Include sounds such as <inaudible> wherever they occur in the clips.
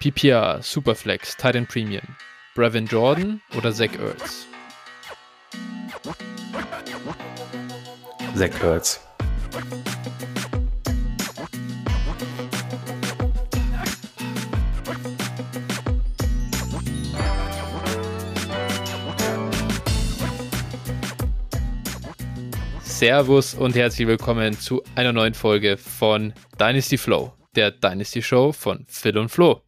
PPR, Superflex, Titan Premium, Brevin Jordan oder Zach Ertz? Zach Ertz. Servus und herzlich willkommen zu einer neuen Folge von Dynasty Flow, der Dynasty Show von Phil und Flo.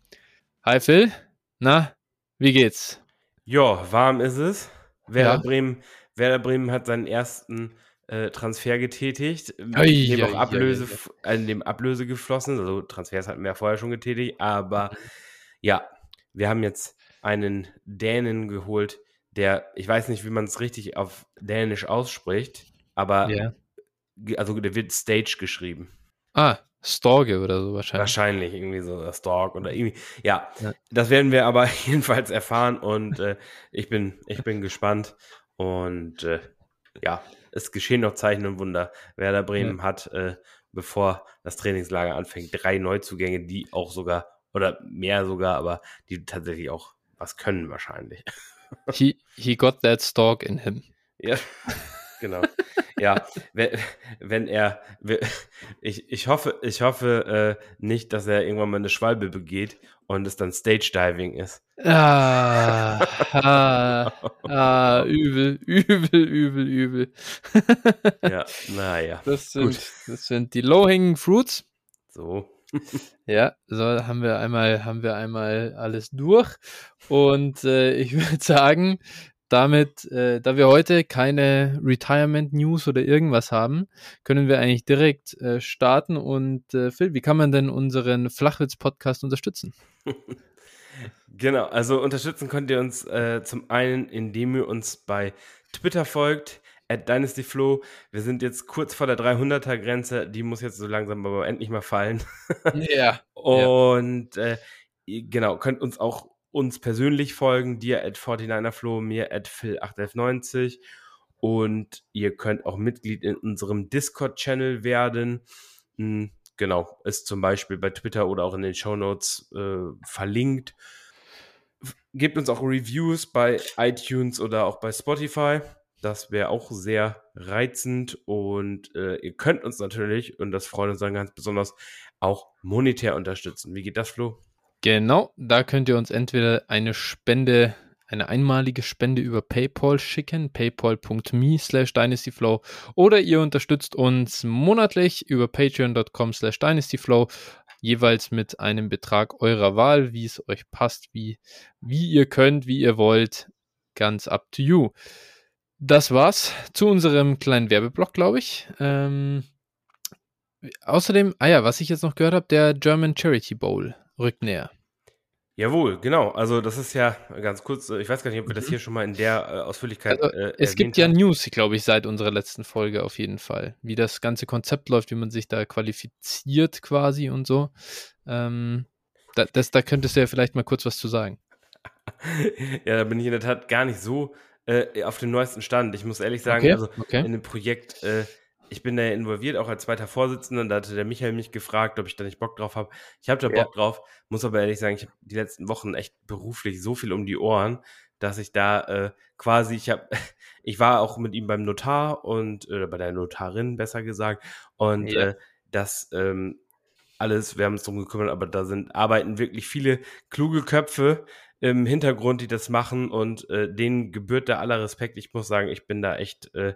Hi Phil, na, wie geht's? Ja, warm ist es. Werder, ja. Bremen, Werder Bremen hat seinen ersten äh, Transfer getätigt, in, dem auch Ablöse, ja, in dem Ablöse geflossen. Also Transfers hatten wir ja vorher schon getätigt, aber ja, wir haben jetzt einen Dänen geholt, der, ich weiß nicht, wie man es richtig auf Dänisch ausspricht, aber Ja. also der wird Stage geschrieben. Ah, Storge oder so wahrscheinlich. Wahrscheinlich irgendwie so der Stalk oder irgendwie. Ja, Ja. das werden wir aber <laughs> jedenfalls erfahren und äh, ich bin ich bin gespannt und äh, ja, es geschehen noch Zeichen und Wunder. Werder Bremen hat, äh, bevor das Trainingslager anfängt, drei Neuzugänge, die auch sogar oder mehr sogar, aber die tatsächlich auch was können wahrscheinlich. He, he got that stalk in him. Ja, <laughs> genau. Ja, wenn, wenn er, ich, ich hoffe, ich hoffe äh, nicht, dass er irgendwann mal eine Schwalbe begeht und es dann Stage Diving ist. Ah, ah, ah, übel, übel, übel, übel. Ja, naja. Das sind, das sind die Low-Hanging Fruits. So. Ja, so haben wir einmal, haben wir einmal alles durch. Und äh, ich würde sagen, damit, äh, da wir heute keine Retirement News oder irgendwas haben, können wir eigentlich direkt äh, starten. Und äh, Phil, wie kann man denn unseren Flachwitz-Podcast unterstützen? <laughs> Genau, also unterstützen könnt ihr uns äh, zum einen, indem ihr uns bei Twitter folgt, at DynastyFlow. Wir sind jetzt kurz vor der 300er-Grenze, die muss jetzt so langsam aber endlich mal fallen. Ja. <laughs> Und äh, genau, könnt uns auch uns persönlich folgen, dir at 49erflo, mir at phil81190 und ihr könnt auch Mitglied in unserem Discord-Channel werden. Hm, Genau, ist zum Beispiel bei Twitter oder auch in den Shownotes äh, verlinkt. Gebt uns auch Reviews bei iTunes oder auch bei Spotify. Das wäre auch sehr reizend und äh, ihr könnt uns natürlich, und das freut uns dann ganz besonders, auch monetär unterstützen. Wie geht das, Flo? Genau, da könnt ihr uns entweder eine Spende, eine einmalige Spende über PayPal schicken, paypal.me slash dynastyflow, oder ihr unterstützt uns monatlich über patreon.com slash dynastyflow, jeweils mit einem Betrag eurer Wahl, wie es euch passt, wie, wie ihr könnt, wie ihr wollt, ganz up to you. Das war's zu unserem kleinen Werbeblock, glaube ich. Ähm, außerdem, ah ja, was ich jetzt noch gehört habe, der German Charity Bowl rückt näher. Jawohl, genau. Also das ist ja ganz kurz, äh, ich weiß gar nicht, ob wir das hier schon mal in der äh, Ausführlichkeit Also, äh, Es gibt ja haben. News, glaube ich, seit unserer letzten Folge auf jeden Fall. Wie das ganze Konzept läuft, wie man sich da qualifiziert quasi und so. Ähm, da, das, da könntest du ja vielleicht mal kurz was zu sagen. <laughs> ja, da bin ich in der Tat gar nicht so äh, auf dem neuesten Stand. Ich muss ehrlich sagen, Okay, also okay. in dem Projekt, äh, ich bin da involviert, auch als zweiter Vorsitzender. Da hatte der Michael mich gefragt, ob ich da nicht Bock drauf habe. Ich habe da Ja. Bock drauf, muss aber ehrlich sagen, ich habe die letzten Wochen echt beruflich so viel um die Ohren, dass ich da äh, quasi, ich habe, <laughs> ich war auch mit ihm beim Notar und äh, bei der Notarin besser gesagt und Ja. äh, das ähm, alles, wir haben uns drum gekümmert, aber da sind arbeiten wirklich viele kluge Köpfe im Hintergrund, die das machen und äh, denen gebührt da aller Respekt. Ich muss sagen, ich bin da echt äh,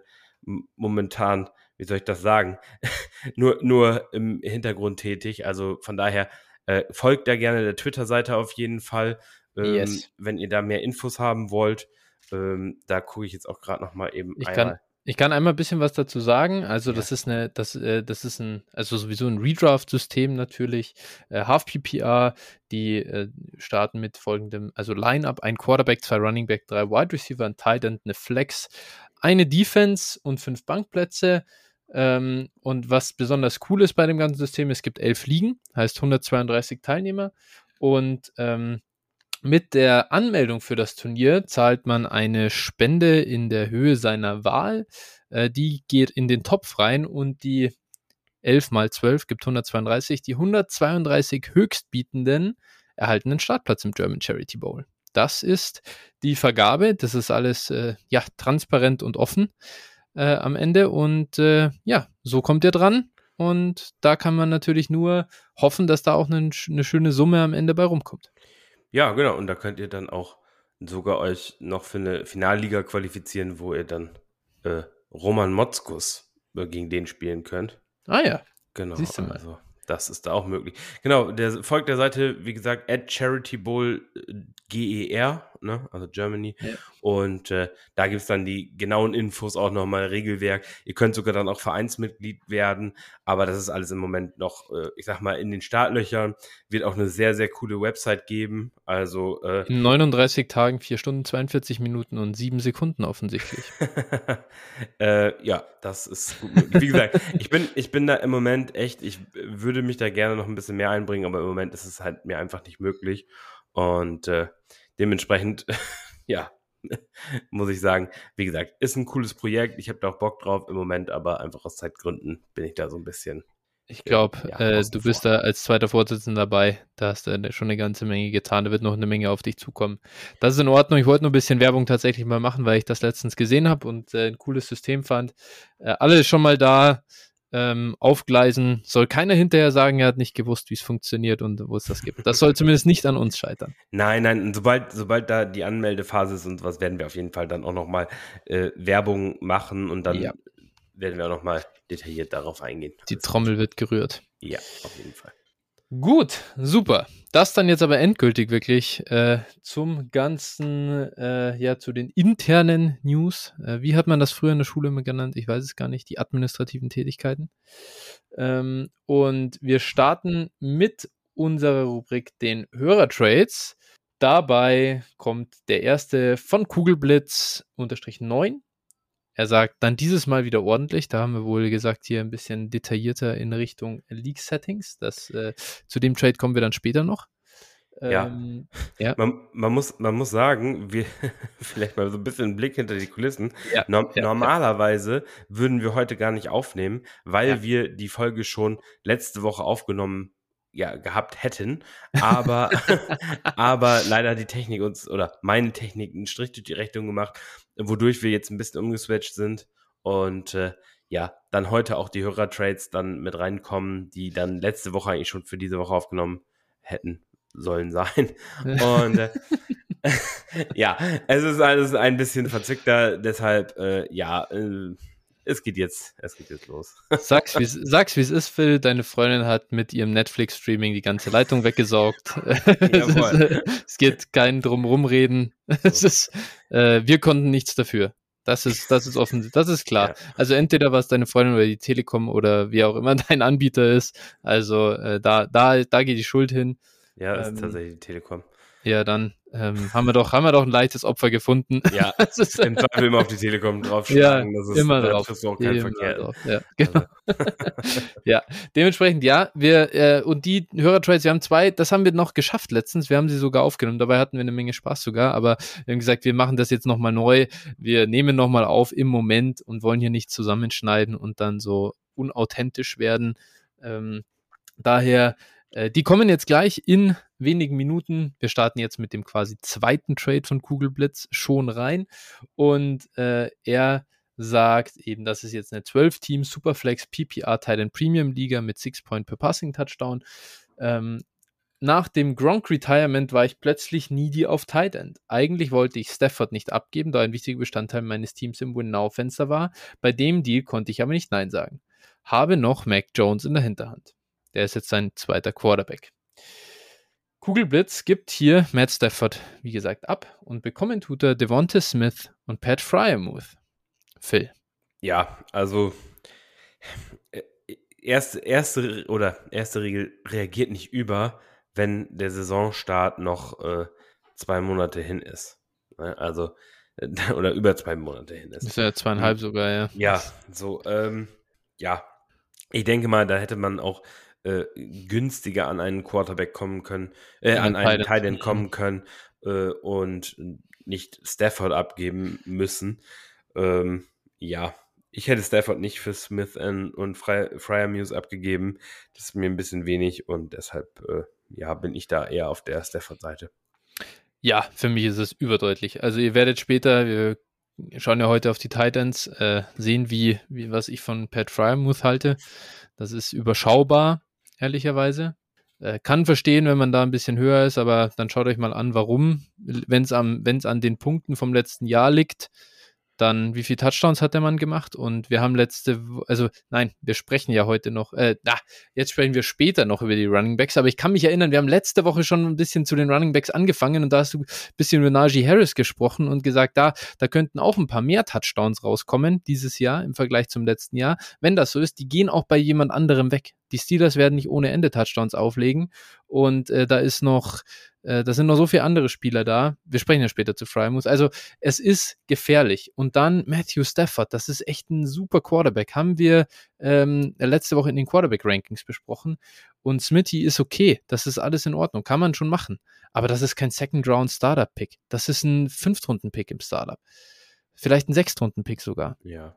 momentan, wie soll ich das sagen, <laughs> nur, nur im Hintergrund tätig. Also von daher äh, folgt da gerne der Twitter-Seite auf jeden Fall, ähm, Yes. wenn ihr da mehr Infos haben wollt. Ähm, da gucke ich jetzt auch gerade noch mal eben Ich einmal. kann, ich kann einmal ein bisschen was dazu sagen. Also, das ist eine, das, äh, das ist ein, also sowieso ein Redraft-System natürlich. Äh, Half PPR, die äh, starten mit folgendem, also Lineup, ein Quarterback, zwei Running Back, drei Wide Receiver, ein Tight End, eine Flex, eine Defense und fünf Bankplätze. Ähm, und was besonders cool ist bei dem ganzen System, es gibt elf Ligen, heißt 132 Teilnehmer. Und ähm, mit der Anmeldung für das Turnier zahlt man eine Spende in der Höhe seiner Wahl. Äh, die geht in den Topf rein und die 11 mal 12 gibt 132. Die 132 Höchstbietenden erhalten einen Startplatz im German Charity Bowl. Das ist die Vergabe. Das ist alles äh, ja transparent und offen äh, am Ende. Und äh, ja, so kommt ihr dran. Und da kann man natürlich nur hoffen, dass da auch eine, eine schöne Summe am Ende bei rumkommt. Ja, genau. Und da könnt ihr dann auch sogar euch noch für eine Finalliga qualifizieren, wo ihr dann äh, Roman Motzkus äh, gegen den spielen könnt. Ah ja. Genau. Siehst du mal. Also, das ist da auch möglich. Genau, der folgt der Seite, wie gesagt, at Charity Bowl äh, GER, ne? also Germany. Ja. Und äh, da gibt es dann die genauen Infos, auch nochmal Regelwerk. Ihr könnt sogar dann auch Vereinsmitglied werden, aber das ist alles im Moment noch, äh, ich sag mal, in den Startlöchern. Wird auch eine sehr, sehr coole Website geben. Also äh, in 39 Tagen, 4 Stunden, 42 Minuten und 7 Sekunden offensichtlich. <laughs> äh, ja, das ist gut. Wie gesagt, ich bin, ich bin da im Moment echt, ich würde mich da gerne noch ein bisschen mehr einbringen, aber im Moment ist es halt mir einfach nicht möglich. Und äh, dementsprechend, <laughs> ja, <laughs> muss ich sagen, wie gesagt, ist ein cooles Projekt. Ich habe da auch Bock drauf im Moment, aber einfach aus Zeitgründen bin ich da so ein bisschen. Ich glaube, ja, äh, du bist vor. da als zweiter Vorsitzender dabei. Da hast du schon eine ganze Menge getan. Da wird noch eine Menge auf dich zukommen. Das ist in Ordnung. Ich wollte nur ein bisschen Werbung tatsächlich mal machen, weil ich das letztens gesehen habe und äh, ein cooles System fand. Äh, alle schon mal da ähm, aufgleisen. Soll keiner hinterher sagen, er hat nicht gewusst, wie es funktioniert und wo es das gibt. Das soll zumindest nicht an uns scheitern. Nein, nein, sobald, sobald da die Anmeldephase ist und was, werden wir auf jeden Fall dann auch nochmal äh, Werbung machen und dann ja. werden wir auch nochmal detailliert darauf eingehen. Die Trommel wird gerührt. Ja, auf jeden Fall. Gut, super. Das dann jetzt aber endgültig wirklich äh, zum ganzen, äh, ja, zu den internen News. Äh, wie hat man das früher in der Schule immer genannt? Ich weiß es gar nicht. Die administrativen Tätigkeiten. Ähm, und wir starten mit unserer Rubrik den Hörertrades. Dabei kommt der erste von Kugelblitz unterstrich 9 er sagt dann dieses Mal wieder ordentlich. Da haben wir wohl gesagt, hier ein bisschen detaillierter in Richtung League-Settings. äh, zu dem Trade kommen wir dann später noch. Ja. Ähm, ja. Man, man, muss, man muss sagen, wir <laughs> vielleicht mal so ein bisschen einen Blick hinter die Kulissen. Ja, no ja, normalerweise würden wir heute gar nicht aufnehmen, weil wir die Folge schon letzte Woche aufgenommen ja, gehabt hätten. Aber, <laughs> aber leider hat die Technik uns oder meine Technik einen Strich durch die Rechnung gemacht, wodurch wir jetzt ein bisschen umgeswitcht sind und äh, ja, dann heute auch die Hörertrades dann mit reinkommen, die dann letzte Woche eigentlich schon für diese Woche aufgenommen hätten sollen sein. <laughs> Und äh, <laughs> ja, es ist alles ein bisschen verzwickter, deshalb äh, ja, äh, es geht jetzt, es geht jetzt los. <laughs> Sag's, wie sag's, es ist, Phil. Deine Freundin hat mit ihrem Netflix-Streaming die ganze Leitung weggesaugt. <laughs> es, geht kein drumrum reden. <laughs> Es ist, äh, wir konnten nichts dafür. Das ist, das ist offen, das ist klar. Ja. Also entweder war es deine Freundin oder die Telekom oder wie auch immer dein Anbieter ist. Also äh, da, da, da geht die Schuld hin. Ja, ist ähm, tatsächlich die Telekom. Ja, dann ähm, haben wir doch, haben wir doch ein leichtes Opfer gefunden. Ja, <laughs> ist, im Zweifel immer auf die Telekom draufschlagen. Ja, das ist, immer drauf. Das ist auch kein immer Verkehr. Drauf. Ja, genau. Also. <laughs> ja, dementsprechend ja, wir äh, und die Hörertrades, wir haben zwei, das haben wir noch geschafft letztens. Wir haben sie sogar aufgenommen. Dabei hatten wir eine Menge Spaß sogar, aber wir haben gesagt, wir machen das jetzt nochmal neu. Wir nehmen nochmal auf im Moment und wollen hier nicht zusammenschneiden und dann so unauthentisch werden. Ähm, daher äh, die kommen jetzt gleich in wenigen Minuten. Wir starten jetzt mit dem quasi zweiten Trade von Kugelblitz schon rein. Und äh, er sagt eben, das ist jetzt eine 12-Team Superflex PPR Titan Premium Liga mit 6 Point per Passing Touchdown. Ähm, nach dem Gronk Retirement war ich plötzlich needy auf Tight End. Eigentlich wollte ich Stafford nicht abgeben, da ein wichtiger Bestandteil meines Teams im Win-Now-Fenster war. Bei dem Deal konnte ich aber nicht Nein sagen. Habe noch Mac Jones in der Hinterhand. Der ist jetzt sein zweiter Quarterback. Kugelblitz gibt hier Matt Stafford, wie gesagt, ab und bekommen tut er Devonta Smith und Pat Fryermuth. Phil. Ja, also äh, erste, erste oder erste Regel reagiert nicht über, wenn der Saisonstart noch äh, zwei Monate hin ist. Ne, also <laughs> oder über zwei Monate hin ist. Ist ja zweieinhalb sogar, ja. Ja, so, ähm, ja. Ich denke mal, da hätte man auch äh, günstiger an einen Quarterback kommen können, äh, an einen Titan kommen können äh, und nicht Stafford abgeben müssen. Ähm, ja, ich hätte Stafford nicht für Smith und Fry Fryer Muse abgegeben. Das ist mir ein bisschen wenig und deshalb, äh, ja, bin ich da eher auf der Stafford-Seite. Ja, für mich ist es überdeutlich. Also ihr werdet später, wir schauen ja heute auf die Titans, äh, sehen, wie, wie, was ich von Pat Fryermuth halte. Das ist überschaubar, ehrlicherweise. Äh, kann verstehen, wenn man da ein bisschen höher ist, aber dann schaut euch mal an, warum. Wenn es an den Punkten vom letzten Jahr liegt, dann, wie viele Touchdowns hat der Mann gemacht? Und wir haben letzte, also nein, wir sprechen ja heute noch, äh, na, jetzt sprechen wir später noch über die Running Backs, aber ich kann mich erinnern, wir haben letzte Woche schon ein bisschen zu den Running Backs angefangen und da hast du ein bisschen über Najee Harris gesprochen und gesagt, da, da könnten auch ein paar mehr Touchdowns rauskommen dieses Jahr im Vergleich zum letzten Jahr. Wenn das so ist, die gehen auch bei jemand anderem weg. Die Steelers werden nicht ohne Ende Touchdowns auflegen und äh, da ist noch äh, da sind noch so viele andere Spieler da. Wir sprechen ja später zu Frymouth. Also es ist gefährlich. Und dann Matthew Stafford, das ist echt ein super Quarterback. Haben wir ähm, letzte Woche in den Quarterback-Rankings besprochen. Und Smithy ist okay. Das ist alles in Ordnung. Kann man schon machen. Aber das ist kein Second-Round-Startup-Pick. Das ist ein Fünftrunden-Pick im Startup. Vielleicht ein Sechstrunden-Pick sogar. Ja.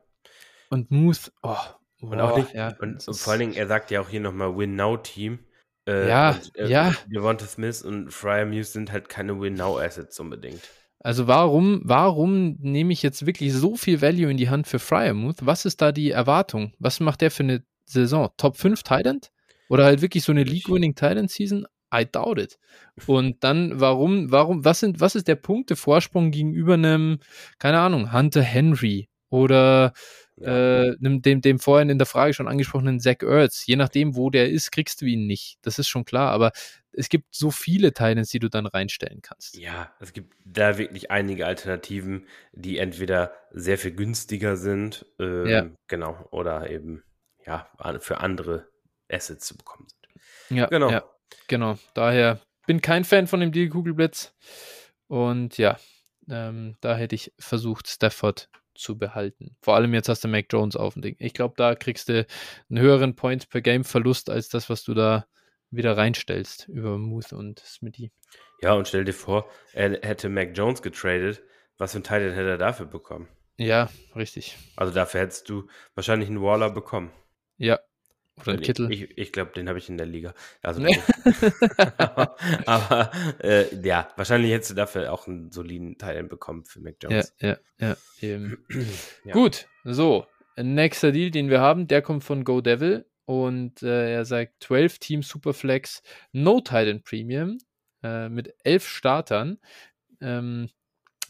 Und Muth, oh, und auch nicht, ja, und, und vor allen Dingen, er sagt ja auch hier nochmal Win-Now-Team. Äh, ja, und, äh, ja. Devonta Smith und Fryer Muse sind halt keine Win-Now-Assets unbedingt. Also warum, warum nehme ich jetzt wirklich so viel Value in die Hand für Fryermuth? Was ist da die Erwartung? Was macht der für eine Saison? Top 5 Thailand? Oder halt wirklich so eine League-Winning Thailand Season? I doubt it. Und dann, warum, warum, was sind, was ist der Punktevorsprung gegenüber einem, keine Ahnung, Hunter Henry oder äh, dem, dem vorhin in der Frage schon angesprochenen Zach Ertz. Je nachdem, wo der ist, kriegst du ihn nicht. Das ist schon klar. Aber es gibt so viele Titans, die du dann reinstellen kannst. Ja, es gibt da wirklich einige Alternativen, die entweder sehr viel günstiger sind, ähm, ja. genau, oder eben ja für andere Assets zu bekommen sind. Ja, genau. Ja, genau. Daher bin kein Fan von dem Deal Kugelblitz. Und ja, ähm, da hätte ich versucht, Stafford zu behalten. Vor allem jetzt hast du Mac Jones auf dem Ding. Ich glaube, da kriegst du einen höheren Points per Game Verlust als das, was du da wieder reinstellst über Muth und Smitty. Ja, und stell dir vor, er hätte Mac Jones getradet. Was für ein Teil hätte er dafür bekommen? Ja, richtig. Also dafür hättest du wahrscheinlich einen Waller bekommen. Ja, oder ein Kittel. Ich, ich glaube, den habe ich in der Liga. Also, aber, <laughs> aber äh, ja, wahrscheinlich hättest du dafür auch einen soliden Teil bekommen für Mac Jones. Ja, ja, ja. <clears throat> ja. Gut, so. Nächster Deal, den wir haben, der kommt von Go Devil und äh, er sagt 12 Team Superflex No Titan Premium äh, mit 11 Startern. Ähm,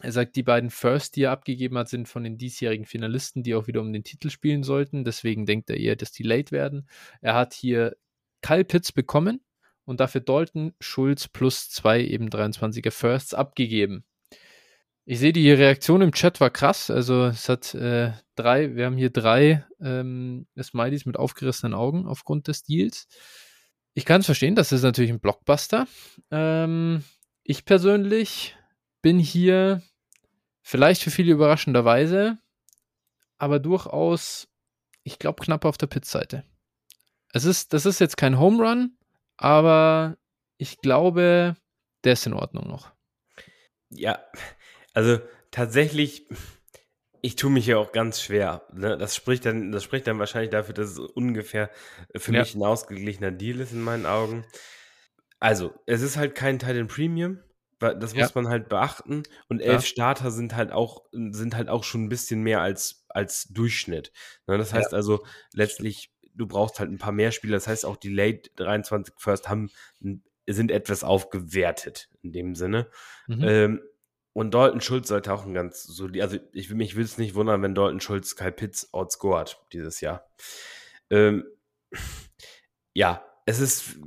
er sagt, die beiden First, die er abgegeben hat, sind von den diesjährigen Finalisten, die auch wieder um den Titel spielen sollten. Deswegen denkt er eher, dass die late werden. Er hat hier Kyle Pitts bekommen und dafür Dalton Schulz plus zwei eben 23er Firsts abgegeben. Ich sehe, die Reaktion im Chat war krass. Also es hat äh, drei, wir haben hier drei ähm, Smileys mit aufgerissenen Augen aufgrund des Deals. Ich kann es verstehen, das ist natürlich ein Blockbuster. Ähm, ich persönlich bin hier vielleicht für viele überraschenderweise, aber durchaus, ich glaube, knapp auf der Pitzseite. Es ist, das ist jetzt kein Home Run, aber ich glaube, der ist in Ordnung noch. Ja, also tatsächlich, ich tue mich ja auch ganz schwer. Ne? Das, spricht dann, das spricht dann wahrscheinlich dafür, dass es ungefähr für ja. mich ein ausgeglichener Deal ist in meinen Augen. Also, es ist halt kein Titan Premium. Das muss ja. man halt beachten. Und elf ja. Starter sind halt auch, sind halt auch schon ein bisschen mehr als, als Durchschnitt. Ne, das heißt ja. also, letztlich, du brauchst halt ein paar mehr Spieler. Das heißt, auch die Late 23 First haben, sind etwas aufgewertet in dem Sinne. Mhm. Ähm, und Dalton Schulz sollte auch ein ganz solid, also ich, mich will es nicht wundern, wenn Dalton Schulz Kyle Pitts outscored dieses Jahr. Ähm, ja, es ist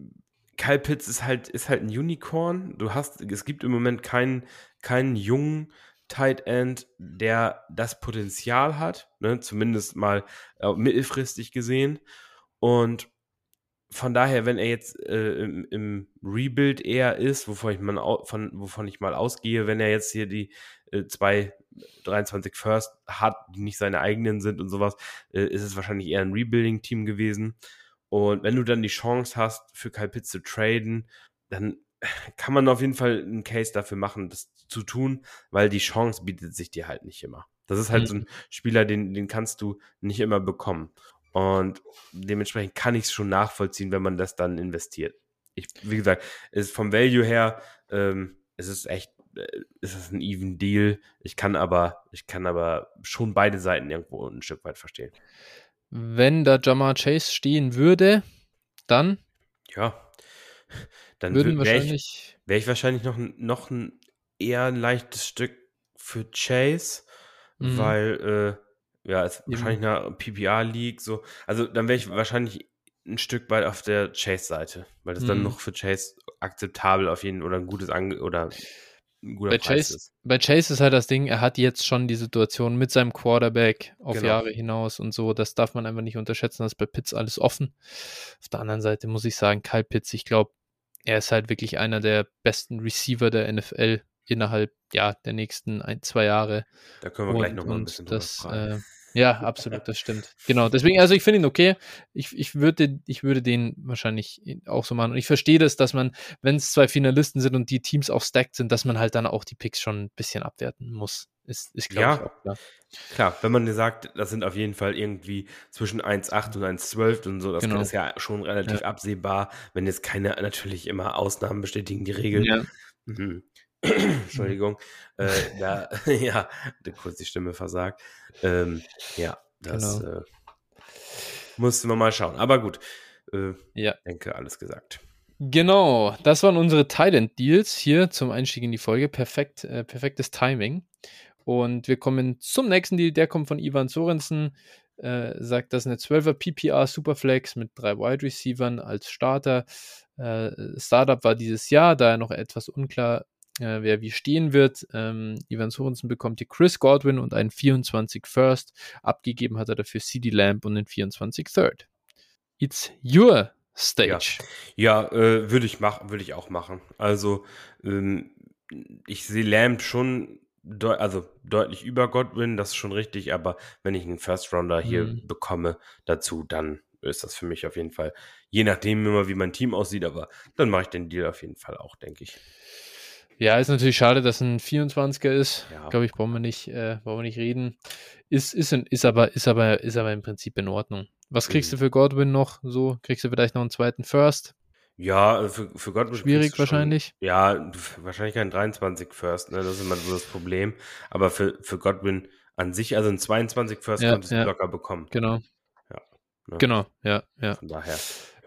Kyle Pitts ist halt, ist halt ein Unicorn. Du hast, es gibt im Moment keinen, keinen jungen Tight End, der das Potenzial hat, ne? zumindest mal äh, mittelfristig gesehen. Und von daher, wenn er jetzt äh, im, im, Rebuild eher ist, wovon ich, mal, von, wovon ich mal ausgehe, wenn er jetzt hier die äh, zwei 23 First hat, die nicht seine eigenen sind und sowas, äh, ist es wahrscheinlich eher ein Rebuilding-Team gewesen. Und wenn du dann die Chance hast, für Kyle Pitts zu traden, dann kann man auf jeden Fall einen Case dafür machen, das zu tun, weil die Chance bietet sich dir halt nicht immer. Das ist halt mhm. so ein Spieler, den, den kannst du nicht immer bekommen. Und dementsprechend kann ich es schon nachvollziehen, wenn man das dann investiert. ich, wie gesagt, ist vom Value her, ähm, es ist echt, äh, es ist ein even Deal. Ich kann aber, ich kann aber schon beide Seiten irgendwo ein Stück weit verstehen. Wenn da Jamar Chase stehen würde, dann? Ja, dann würden wäre wahrscheinlich. ich, wär ich wahrscheinlich noch, noch ein eher ein leichtes Stück für Chase, Mhm. weil äh, ja, es Eben. wahrscheinlich eine PPR-League so. Also dann wäre ich wahrscheinlich ein Stück weit auf der Chase-Seite, weil das dann Mhm. noch für Chase akzeptabel auf jeden oder ein gutes Ange oder ein guter Bei Preis Chase, ist. bei Chase ist halt das Ding, er hat jetzt schon die Situation mit seinem Quarterback auf Genau. Jahre hinaus und so. Das darf man einfach nicht unterschätzen. Das ist bei Pitts alles offen. Auf der anderen Seite muss ich sagen, Kyle Pitts, ich glaube, er ist halt wirklich einer der besten Receiver der NFL innerhalb ja, der nächsten ein, zwei Jahre. Da können wir gleich Und, nochmal ein bisschen drüber das, fragen. äh, ja, absolut, das stimmt. Genau, deswegen, also ich finde ihn okay. Ich, ich, würde, ich würde den wahrscheinlich auch so machen. Und ich verstehe das, dass man, wenn es zwei Finalisten sind und die Teams auch stacked sind, dass man halt dann auch die Picks schon ein bisschen abwerten muss. Ist, ist glaube Ja. ich, auch klar. Klar, wenn man dir sagt, das sind auf jeden Fall irgendwie zwischen 1,8 und 1,12 und so, das Genau. ist ja schon relativ absehbar, wenn jetzt keine, natürlich immer Ausnahmen bestätigen die Regel. Ja, Mhm. <coughs> Entschuldigung. Äh, da, <laughs> ja, kurz die Stimme versagt. Ähm, ja, das Genau. äh, mussten wir mal schauen. Aber gut, äh, ja. denke, alles gesagt. Genau, das waren unsere Thailand Deals hier zum Einstieg in die Folge. Perfekt, äh, perfektes Timing. Und wir kommen zum nächsten Deal. Der kommt von Ivan Sorensen. Äh, sagt, das ist eine 12er PPR Superflex mit drei Wide Receivern als Starter. Äh, Startup war dieses Jahr, daher noch etwas unklar, äh, wer wie stehen wird. Ähm, Ivan Sorensen bekommt hier Chris Godwin und einen 24 First. Abgegeben hat er dafür CD Lamb und den 24 Third. It's your stage. Ja, äh, würde ich machen, würde ich auch machen. Also, ähm, ich sehe Lamb schon deu also deutlich über Godwin, das ist schon richtig, aber wenn ich einen First Rounder hier Mhm. bekomme dazu, dann ist das für mich auf jeden Fall, je nachdem immer, wie mein Team aussieht, aber dann mache ich den Deal auf jeden Fall auch, denke ich. Ja, ist natürlich schade, dass ein 24er ist. Ja. Glaube ich, brauchen wir nicht, äh, brauchen wir nicht reden. Ist, ist, ist, aber, ist, aber, ist aber im Prinzip in Ordnung. Was kriegst Mhm. du für Godwin noch? So, kriegst du vielleicht noch einen zweiten First? Ja, äh, für, für Godwin Schwierig du schon- wahrscheinlich. Ja, wahrscheinlich kein 23 First, ne? Das ist immer so das Problem. Aber für, für Godwin an sich, also ein 22 First Ja, konntest du ja. locker bekommen. Genau. Ne? Genau, ja, ja. Von daher.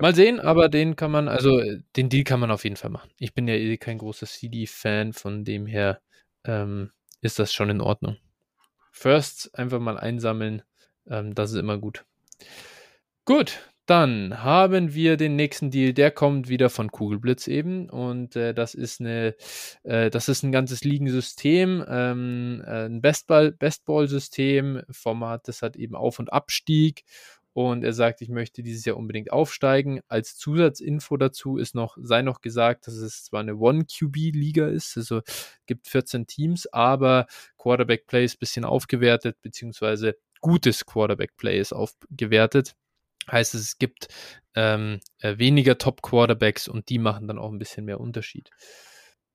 Mal sehen, aber den kann man, also äh, den Deal kann man auf jeden Fall machen. Ich bin ja eh kein großer CD-Fan, von dem her ähm, ist das schon in Ordnung. First einfach mal einsammeln, ähm, das ist immer gut. Gut, dann haben wir den nächsten Deal, der kommt wieder von Kugelblitz eben und äh, das ist eine, äh, das ist ein ganzes Ligensystem, ähm, äh, ein Bestball, Bestball-System, Format, das hat eben Auf- und Abstieg und er sagt, ich möchte dieses Jahr unbedingt aufsteigen. Als Zusatzinfo dazu ist noch, sei noch gesagt, dass es zwar eine One-QB-Liga ist, also gibt 14 Teams, aber Quarterback-Play ist ein bisschen aufgewertet, beziehungsweise gutes Quarterback-Play ist aufgewertet. Heißt, es gibt ähm, äh, weniger Top-Quarterbacks und die machen dann auch ein bisschen mehr Unterschied.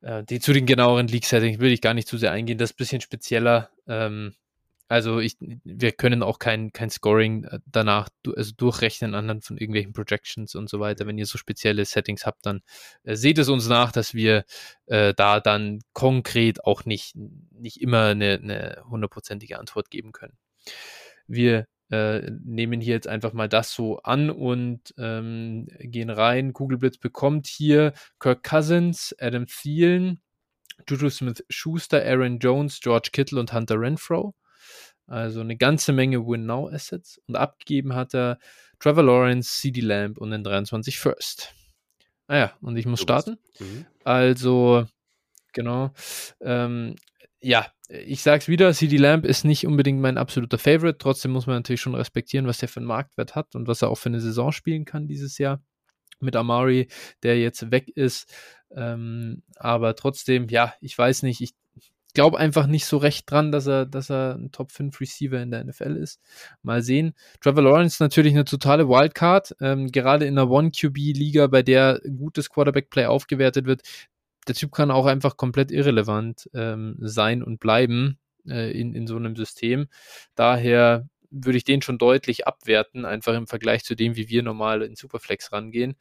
Äh, die, zu den genaueren League-Settings will ich gar nicht zu sehr eingehen, das ist ein bisschen spezieller. Ähm, also ich, wir können auch kein, kein Scoring äh, danach du, also durchrechnen anhand von irgendwelchen Projections und so weiter. Wenn ihr so spezielle Settings habt, dann äh, seht es uns nach, dass wir äh, da dann konkret auch nicht, nicht immer eine, hundertprozentige Antwort geben können. Wir äh, nehmen hier jetzt einfach mal das so an und ähm, gehen rein. Kugelblitz bekommt hier Kirk Cousins, Adam Thielen, Juju Smith-Schuster, Aaron Jones, George Kittle und Hunter Renfro. Also eine ganze Menge Win-Now-Assets. Und abgegeben hat er Trevor Lawrence, CD Lamb und den 23 First. Ah ja, und ich muss starten. Mhm. Also, genau. Ähm, ja, ich sag's wieder, CD Lamb ist nicht unbedingt mein absoluter Favorite. Trotzdem muss man natürlich schon respektieren, was der für einen Marktwert hat und was er auch für eine Saison spielen kann dieses Jahr. Mit Amari, der jetzt weg ist. Ähm, aber trotzdem, ja, ich weiß nicht, ich glaube einfach nicht so recht dran, dass er, dass er ein Top 5 Receiver in der NFL ist. Mal sehen. Trevor Lawrence natürlich eine totale Wildcard, ähm, gerade in einer One-QB-Liga, bei der gutes Quarterback-Play aufgewertet wird. Der Typ kann auch einfach komplett irrelevant ähm, sein und bleiben äh, in, in so einem System. Daher würde ich den schon deutlich abwerten, einfach im Vergleich zu dem, wie wir normal in Superflex rangehen.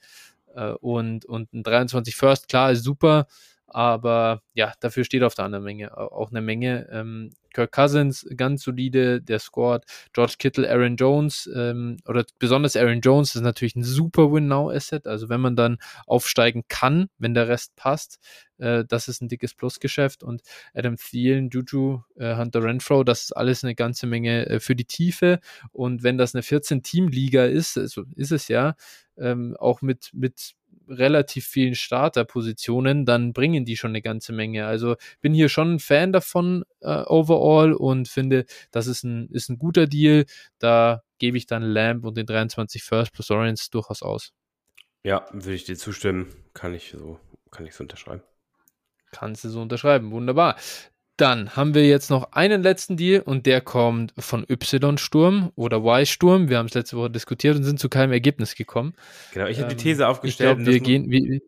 Äh, und, und ein 23 First, klar, ist super, aber ja, dafür steht auf der anderen Menge auch eine Menge. Ähm, Kirk Cousins ganz solide, der scored. George Kittle, Aaron Jones ähm, oder besonders Aaron Jones ist natürlich ein super Win-Now-Asset. Also wenn man dann aufsteigen kann, wenn der Rest passt, äh, das ist ein dickes Plusgeschäft. Und Adam Thielen, Juju, äh, Hunter Renfro, das ist alles eine ganze Menge äh, für die Tiefe. Und wenn das eine 14-Team-Liga ist, also ist es ja, ähm, auch mit, mit relativ vielen Starterpositionen, dann bringen die schon eine ganze Menge. Also bin hier schon ein Fan davon äh, overall und finde, das ist ein, ist ein guter Deal. Da gebe ich dann Lamb und den 23 First plus Orange durchaus aus. Ja, würde ich dir zustimmen. Kann ich so, kann ich so unterschreiben. Kannst du so unterschreiben. Wunderbar. Dann haben wir jetzt noch einen letzten Deal und der kommt von Y-Sturm oder Y-Sturm. Wir haben es letzte Woche diskutiert und sind zu keinem Ergebnis gekommen. Genau, ich habe ähm, die These aufgestellt. Ich glaube, wir gehen. Wie,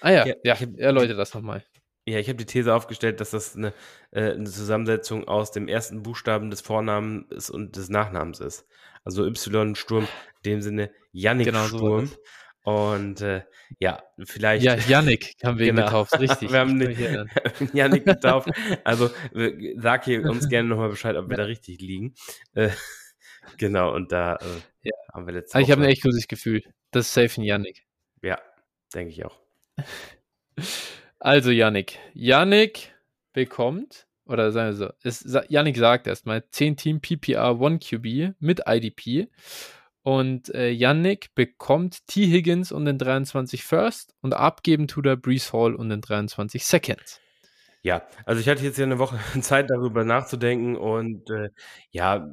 ah ja, ja, ja erläutere das <laughs> nochmal. Ja, ich habe die These aufgestellt, dass das eine, äh, eine, Zusammensetzung aus dem ersten Buchstaben des Vornamens und des Nachnamens ist. Also Y-Sturm, in dem Sinne Yannick genau, Sturm. So und äh, ja, vielleicht. Ja, Yannick haben wir genau. getauft, richtig. <laughs> wir haben den, <laughs> Yannick getauft. Also sag hier uns gerne nochmal Bescheid, ob wir da richtig liegen. Äh, <laughs> genau, und da äh, ja. haben wir letzte Woche. Ich habe ein echt gutes Gefühl. Das ist safe in Yannick. Ja, denke ich auch. Also Yannick. Yannick bekommt, oder sagen wir so, ist, Yannick sagt erstmal 10 Team PPR 1 QB mit IDP und äh, Yannick bekommt T. Higgins und den 23 First und abgeben tut er Brees Hall und den 23 Second. Ja, also ich hatte jetzt ja eine Woche <laughs> Zeit darüber nachzudenken und äh, ja,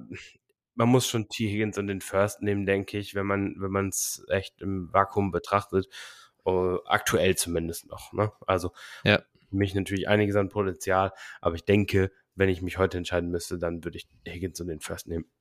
man muss schon T. Higgins und den First nehmen, denke ich, wenn man wenn man es echt im Vakuum betrachtet, uh, aktuell zumindest noch. Ne? Also ja. für mich natürlich einiges an Potenzial, aber ich denke, wenn ich mich heute entscheiden müsste, dann würde ich Higgins und den First nehmen.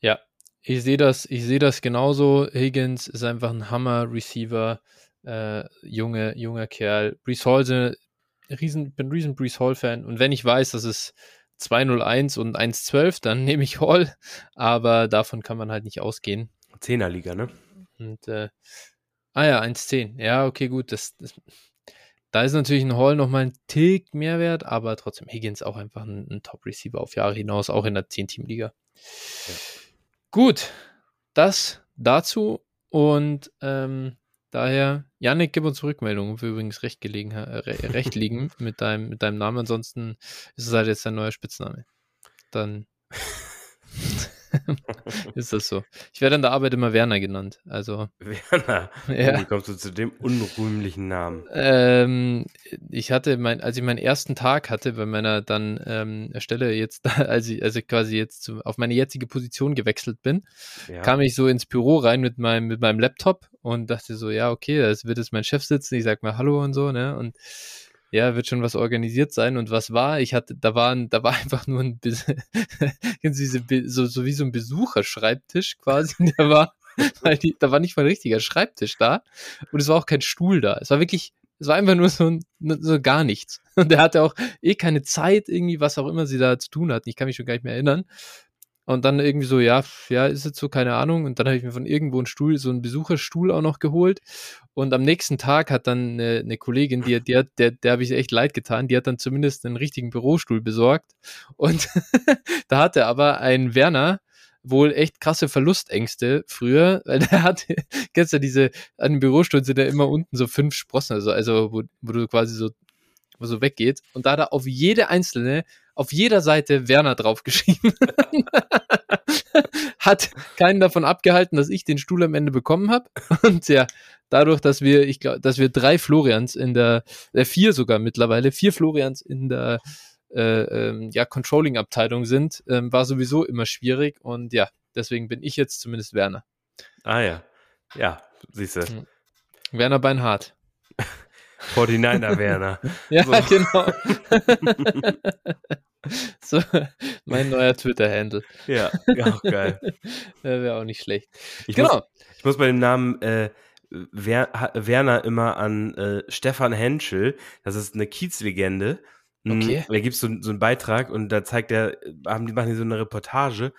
Ja, ich sehe das, ich sehe das genauso. Higgins ist einfach ein Hammer-Receiver, äh, junge, junger Kerl. Brees Hall, ist riesen, bin ein riesen Brees Hall-Fan. Und wenn ich weiß, dass es 201 und 112, dann nehme ich Hall. Aber davon kann man halt nicht ausgehen. Zehnerliga, ne? Und, äh, ah ja, 110. Ja, okay, gut. Das, das, da ist natürlich ein Hall nochmal ein Tick mehr wert, aber trotzdem Higgins auch einfach ein, ein Top-Receiver auf Jahre hinaus, auch in der 10-Team-Liga. Ja. Gut, das dazu und ähm, daher, Janik, gib uns Rückmeldung, ob wir übrigens recht, gelegen, äh, recht <laughs> liegen mit deinem, mit deinem Namen. Ansonsten ist es halt jetzt dein neuer Spitzname. Dann <laughs> <laughs> ist das so. Ich werde an der Arbeit immer Werner genannt. Also. <laughs> Werner. Ja. Wie kommst du zu dem unrühmlichen Namen? Ähm, ich hatte mein, als ich meinen ersten Tag hatte bei meiner dann ähm, Stelle jetzt, <laughs> als ich, also quasi jetzt zu, auf meine jetzige Position gewechselt bin, ja. kam ich so ins Büro rein mit meinem, mit meinem Laptop und dachte so, ja, okay, das wird jetzt mein Chef sitzen, ich sag mal Hallo und so, ne? Und ja, wird schon was organisiert sein. Und was war? Ich hatte, da waren, da war <laughs> einfach nur ein, so, so wie so ein Besucherschreibtisch quasi. <laughs> Der war, die, da war nicht mal ein richtiger Schreibtisch da. Und es war auch kein Stuhl da. Es war wirklich, es war einfach nur so, so gar nichts. Und der hatte auch eh keine Zeit, irgendwie, was auch immer sie da zu tun hatten. Ich kann mich schon gar nicht mehr erinnern. Und dann irgendwie so, ja, ja, ist jetzt so, keine Ahnung. Und dann habe ich mir von irgendwo einen Stuhl, so einen Besucherstuhl auch noch geholt. Und am nächsten Tag hat dann eine, eine Kollegin, die, die hat, der, der habe ich echt leid getan, die hat dann zumindest einen richtigen Bürostuhl besorgt. Und <laughs> da hatte aber ein Werner wohl echt krasse Verlustängste früher, weil der hatte, <laughs> kennst du diese, an dem Bürostuhl sind ja immer unten so fünf Sprossen, also, also wo, wo du quasi so wo so weggeht. Und da hat er auf jede einzelne, auf jeder Seite Werner draufgeschrieben. <laughs> hat keinen davon abgehalten, dass ich den Stuhl am Ende bekommen habe. Und ja, dadurch, dass wir, ich glaube, dass wir drei Florians in der, äh, vier sogar mittlerweile, vier Florians in der äh, ähm, ja, Controlling-Abteilung sind, ähm, war sowieso immer schwierig. Und ja, deswegen bin ich jetzt zumindest Werner. Ah ja. Ja, siehst du. Hm. Werner Beinhardt. <laughs> 49er Werner. <laughs> ja, so. genau. <laughs> so, mein neuer Twitter-Handle. Ja, auch geil. <laughs> Wäre auch nicht schlecht. Ich genau. Muss, ich muss bei dem Namen äh, Werner immer an äh, Stefan Henschel, das ist eine Kiezlegende. Hm, okay. Da gibt es so, so einen Beitrag und da zeigt er, haben die machen die so eine Reportage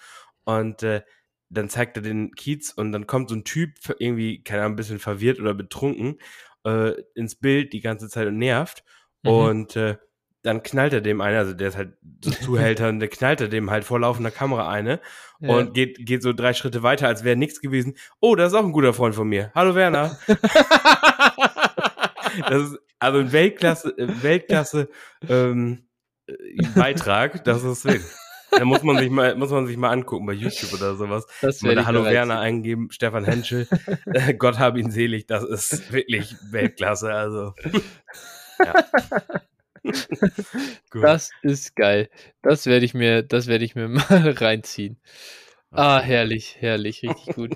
und äh, dann zeigt er den Kiez und dann kommt so ein Typ, irgendwie, keine Ahnung, ein bisschen verwirrt oder betrunken, äh, ins Bild die ganze Zeit und nervt. Mhm. Und äh, dann knallt er dem eine, also der ist halt so <laughs> Zuhälter und der knallt er dem halt vor laufender Kamera eine ja. und geht, geht so drei Schritte weiter, als wäre nichts gewesen. Oh, das ist auch ein guter Freund von mir. Hallo Werner. <laughs> das ist also ein Weltklasse, äh, Weltklasse ähm, äh, Beitrag, das ist Sinn. Da muss man sich mal, muss man sich mal angucken bei YouTube oder sowas. <laughs> Das mal da Hallo bereit. Werner eingeben, Stefan <laughs> Henschel. Gott hab ihn selig, das ist wirklich Weltklasse, also. Ja. <laughs> das ist geil. Das werde ich mir, das werde ich mir mal reinziehen. Ah, herrlich, herrlich, richtig gut.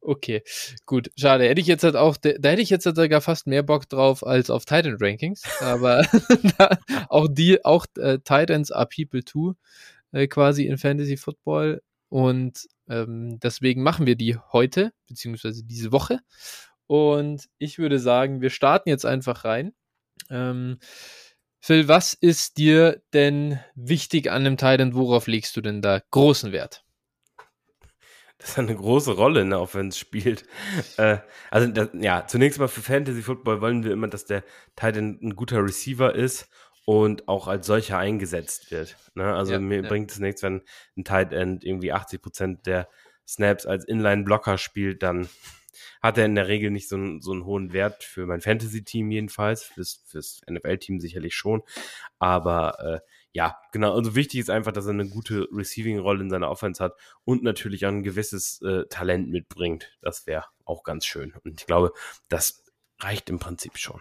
Okay, gut. Schade. Hätte ich jetzt halt auch, da hätte ich jetzt halt sogar fast mehr Bock drauf als auf Titan Rankings. Aber auch die, auch äh, Titans are people too, äh, quasi in Fantasy Football. Und ähm, deswegen machen wir die heute, beziehungsweise diese Woche. Und ich würde sagen, wir starten jetzt einfach rein. Ähm, Phil, was ist dir denn wichtig an dem Titan? Worauf legst du denn da großen Wert? dass er eine große Rolle in der Offense spielt. <laughs> Äh, also, das, ja, zunächst mal für Fantasy Football wollen wir immer, dass der Titan ein guter Receiver ist und auch als solcher eingesetzt wird. Ne? Also, ja, mir ja. bringt es nichts, wenn ein Tight End irgendwie 80 Prozent der Snaps als Inline-Blocker spielt, dann hat er in der Regel nicht so, einen, so einen hohen Wert für mein Fantasy-Team jedenfalls, fürs, fürs NFL-Team sicherlich schon. Aber äh, ja, genau. Also wichtig ist einfach, dass er eine gute Receiving-Rolle in seiner Offense hat und natürlich auch ein gewisses äh, Talent mitbringt. Das wäre auch ganz schön. Und ich glaube, das reicht im Prinzip schon.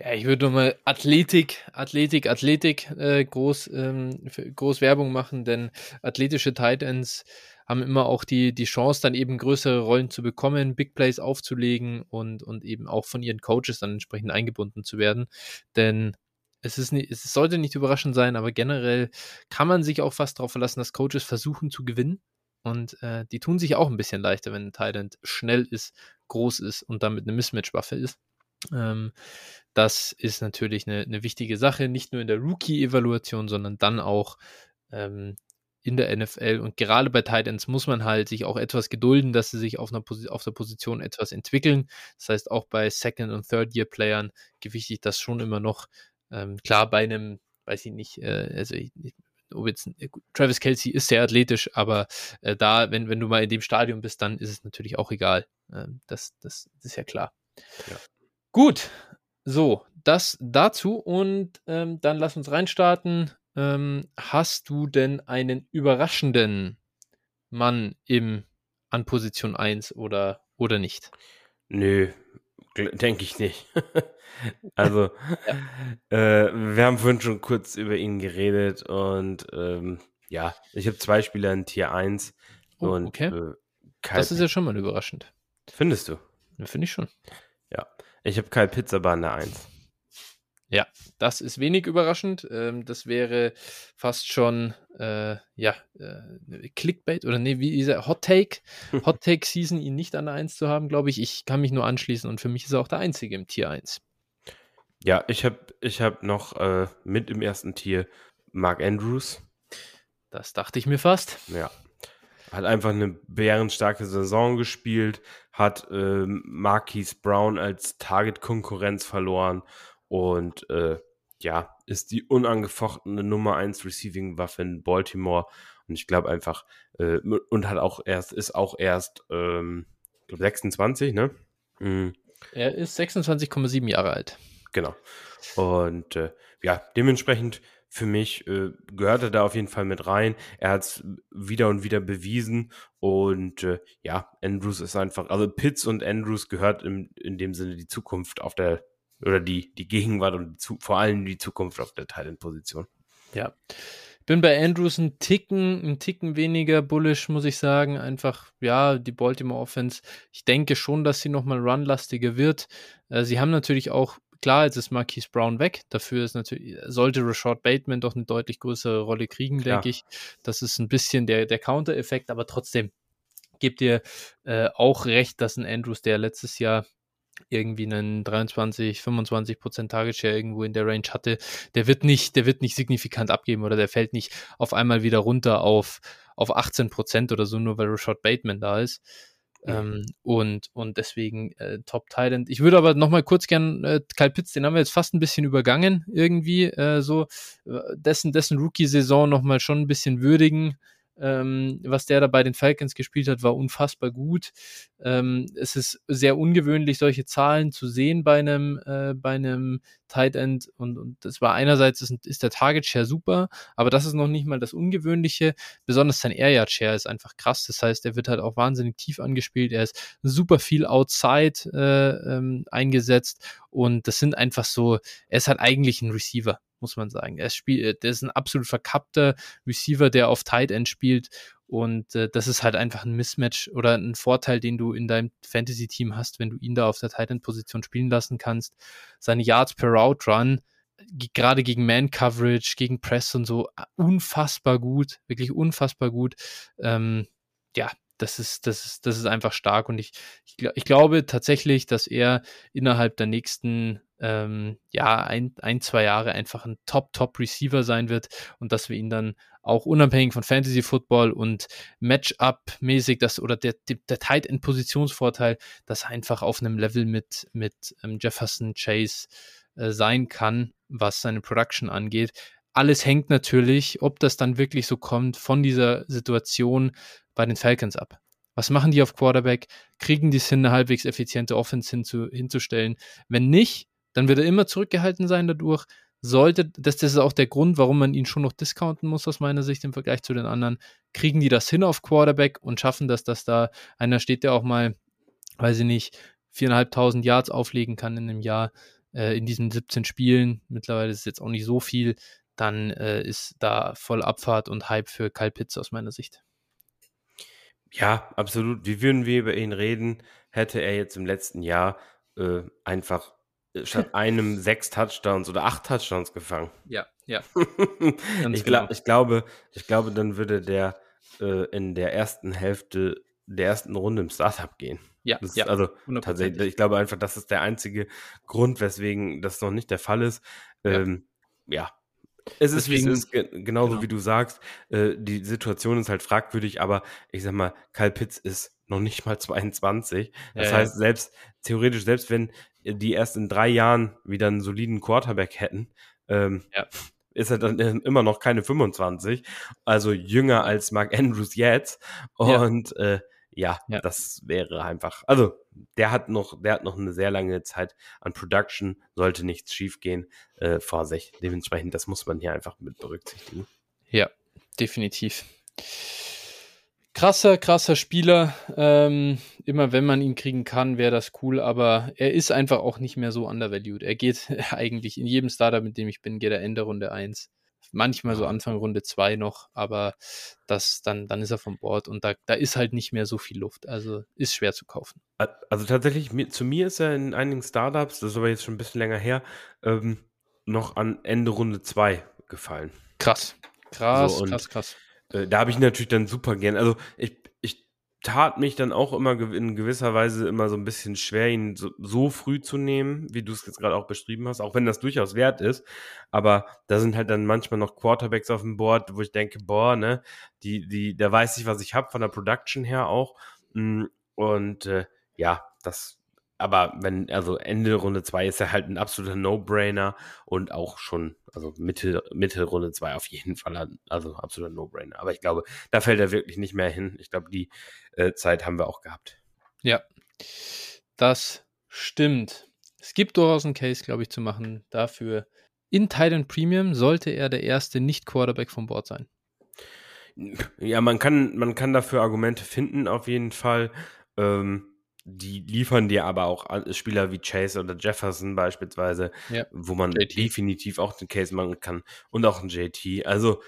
Ja, ich würde nochmal Athletik, Athletik, Athletik äh, groß, ähm, groß Werbung machen, denn athletische Tight Ends haben immer auch die, die Chance, dann eben größere Rollen zu bekommen, Big Plays aufzulegen und, und eben auch von ihren Coaches dann entsprechend eingebunden zu werden. Denn es, ist nicht, es sollte nicht überraschend sein, aber generell kann man sich auch fast darauf verlassen, dass Coaches versuchen zu gewinnen. Und äh, die tun sich auch ein bisschen leichter, wenn ein Thailand schnell ist, groß ist und damit eine Mismatch-Waffe ist. Ähm, das ist natürlich eine, eine, wichtige Sache, nicht nur in der Rookie-Evaluation, sondern dann auch ähm, in der NFL. Und gerade bei Titans muss man halt sich auch etwas gedulden, dass sie sich auf, einer Posi auf der Position etwas entwickeln. Das heißt, auch bei Second- und Third-Year-Playern gewichte ich das schon immer noch. Ähm, klar, bei einem, weiß ich nicht, äh, also ich, jetzt äh, Travis Kelsey ist sehr athletisch, aber äh, da, wenn, wenn du mal in dem Stadium bist, dann ist es natürlich auch egal. Ähm, das, das, das, ist ja klar. Ja. Gut, so, das dazu und ähm, dann lass uns reinstarten. Ähm, hast du denn einen überraschenden Mann im, an Position 1 oder, oder nicht? Nö, denke ich nicht. <laughs> also, ja. <laughs> äh, wir haben vorhin schon kurz über ihn geredet und ähm, ja, ich habe zwei Spieler in Tier 1 oh, und okay. äh, Das ist ja schon mal überraschend. Findest du? Ja, Finde ich schon. Ich habe Kyle Pitts aber an der 1. Ja, das ist wenig überraschend. Ähm, das wäre fast schon, äh, ja, äh, Clickbait oder nee, wie ist er? Hot Take. <laughs> Hot Take Season, ihn nicht an der 1 zu haben, glaube ich. Ich kann mich nur anschließen und für mich ist er auch der Einzige im Tier 1. Ja, ich habe ich hab noch äh, mit im ersten Tier Mark Andrews. Das dachte ich mir fast. Ja. Hat einfach eine bärenstarke Saison gespielt, hat ähm, Marquise Brown als Target-Konkurrenz verloren und äh, ja, ist die unangefochtene Nummer 1 Receiving-Waffe in Baltimore. Und ich glaube einfach, äh, und hat auch erst, ist auch erst ähm, 26, ne? Mhm. Er ist 26,7 Jahre alt. Genau. Und äh, ja, dementsprechend für mich äh, gehört er da auf jeden Fall mit rein. Er hat es wieder und wieder bewiesen. Und äh, ja, Andrews ist einfach, also Pitts und Andrews gehört im, in dem Sinne die Zukunft auf der oder die, die Gegenwart und die, vor allem die Zukunft auf der Thailand-Position. Ja. Bin bei Andrews ein Ticken, ein Ticken weniger bullish, muss ich sagen. Einfach, ja, die Baltimore Offense. Ich denke schon, dass sie nochmal runlastiger wird. Äh, sie haben natürlich auch, klar, jetzt ist Marquise Brown weg. Dafür ist natürlich, sollte Rashad Bateman doch eine deutlich größere Rolle kriegen, klar. denke ich. Das ist ein bisschen der, der Counter-Effekt, aber trotzdem gebt ihr äh, auch recht, dass ein Andrews, der letztes Jahr irgendwie einen 23, 25 Prozent Target Share irgendwo in der Range hatte, der wird nicht, der wird nicht signifikant abgeben oder der fällt nicht auf einmal wieder runter auf, auf 18 Prozent oder so, nur weil Rashad Bateman da ist. Ähm, und, und deswegen äh, Top Talent. Ich würde aber noch mal kurz gern äh, Kyle Pitts, den haben wir jetzt fast ein bisschen übergangen irgendwie, äh, so äh, dessen, dessen Rookie-Saison noch mal schon ein bisschen würdigen. Ähm, was der da bei den Falcons gespielt hat, war unfassbar gut. Ähm, es ist sehr ungewöhnlich, solche Zahlen zu sehen bei einem, äh, bei einem Tight End. Und, und das war einerseits ist, ist, der Target Share super, aber das ist noch nicht mal das Ungewöhnliche. Besonders sein Air Yard Share ist einfach krass. Das heißt, er wird halt auch wahnsinnig tief angespielt. Er ist super viel outside äh, ähm, eingesetzt und das sind einfach so, er ist halt eigentlich ein Receiver muss man sagen. Er spielt, äh, der ist ein absolut verkappter Receiver, der auf Tight End spielt. Und äh, das ist halt einfach ein Mismatch oder ein Vorteil, den du in deinem Fantasy-Team hast, wenn du ihn da auf der Tight End-Position spielen lassen kannst. Seine Yards per Route Run, gerade gegen Man-Coverage, gegen Press und so, unfassbar gut, wirklich unfassbar gut. Ähm, ja, das ist, das ist, das ist einfach stark und ich, ich, ich glaube tatsächlich, dass er innerhalb der nächsten ähm, ja, ein, ein, zwei Jahre einfach ein Top-Top-Receiver sein wird und dass wir ihn dann auch unabhängig von Fantasy Football und Matchup-mäßig, das oder der, der, Tight End Positionsvorteil, das einfach auf einem Level mit, mit ähm, Jefferson Chase äh, sein kann, was seine Production angeht. Alles hängt natürlich, ob das dann wirklich so kommt, von dieser Situation bei den Falcons ab. Was machen die auf Quarterback? Kriegen die es hin, eine halbwegs effiziente Offense hinzu, hinzustellen? Wenn nicht, dann wird er immer zurückgehalten sein dadurch. Sollte, das, das ist auch der Grund, warum man ihn schon noch discounten muss, aus meiner Sicht im Vergleich zu den anderen. Kriegen die das hin auf Quarterback und schaffen das, dass da einer steht, der auch mal, weiß ich nicht, viereinhalbtausend Yards auflegen kann in einem Jahr, äh, in diesen 17 Spielen. Mittlerweile ist es jetzt auch nicht so viel. Dann äh, ist da voll Abfahrt und Hype für Kyle Pitts aus meiner Sicht. Ja, absolut. Wie würden wir über ihn reden, hätte er jetzt im letzten Jahr äh, einfach statt einem sechs Touchdowns oder acht Touchdowns gefangen. Ja, ja. <laughs> ich, genau. ich, glaube, ich glaube, dann würde der äh, in der ersten Hälfte der ersten Runde im Startup gehen. Ja, das ja also tatsächlich, ich glaube einfach, das ist der einzige Grund, weswegen das noch nicht der Fall ist. Ähm, ja. ja. Es ist, Deswegen, es ist, genauso genau. wie du sagst. Äh, die Situation ist halt fragwürdig, aber ich sag mal, Kyle Pitts ist noch nicht mal <laughs> 22. Das ja, heißt, ja. selbst theoretisch, selbst wenn die erst in drei Jahren wieder einen soliden Quarterback hätten, ähm, ja. <laughs> ist er dann immer noch keine 25, also jünger als Mark Andrews jetzt. Und ja, äh, ja, das wäre einfach, also der hat noch, der hat noch eine sehr lange Zeit an Production, sollte nichts schiefgehen äh, vor sich. Dementsprechend, das muss man hier einfach mit berücksichtigen. Ja, definitiv krasser, krasser Spieler. Ähm, immer wenn man ihn kriegen kann, wäre das cool, aber er ist einfach auch nicht mehr so undervalued. Er geht <laughs> eigentlich in jedem Starter, mit dem ich bin, geht er Ende Runde 1. Manchmal so Anfang Runde 2 noch, aber das, dann, dann ist er vom Bord und da, da ist halt nicht mehr so viel Luft. Also ist schwer zu kaufen. Also tatsächlich, zu mir ist er in einigen Startups, das ist aber jetzt schon ein bisschen länger her, ähm, noch an Ende Runde 2 gefallen. Krass. Krass, so, krass, krass. Äh, da habe ich natürlich dann super gern. Also ich, ich tat mich dann auch immer in gewisser Weise immer so ein bisschen schwer, ihn so, so früh zu nehmen, wie du es jetzt gerade auch beschrieben hast, auch wenn das durchaus wert ist. Aber da sind halt dann manchmal noch Quarterbacks auf dem Board, wo ich denke, boah, ne, die, die, da weiß ich, was ich habe von der Production her auch. Mm, und äh, ja, das aber wenn, also Ende Runde 2 ist er halt ein absoluter No-Brainer und auch schon, also Mitte, Mitte Runde 2 auf jeden Fall, also absoluter No-Brainer. Aber ich glaube, da fällt er wirklich nicht mehr hin. Ich glaube, die äh, Zeit haben wir auch gehabt. Ja, das stimmt. Es gibt durchaus einen Case, glaube ich, zu machen dafür. In Titan Premium sollte er der erste Nicht-Quarterback vom Board sein. Ja, man kann, man kann dafür Argumente finden, auf jeden Fall. Ähm, die liefern dir aber auch Spieler wie Chase oder Jefferson beispielsweise, ja. wo man JT. definitiv auch den Case machen kann und auch ein JT. Also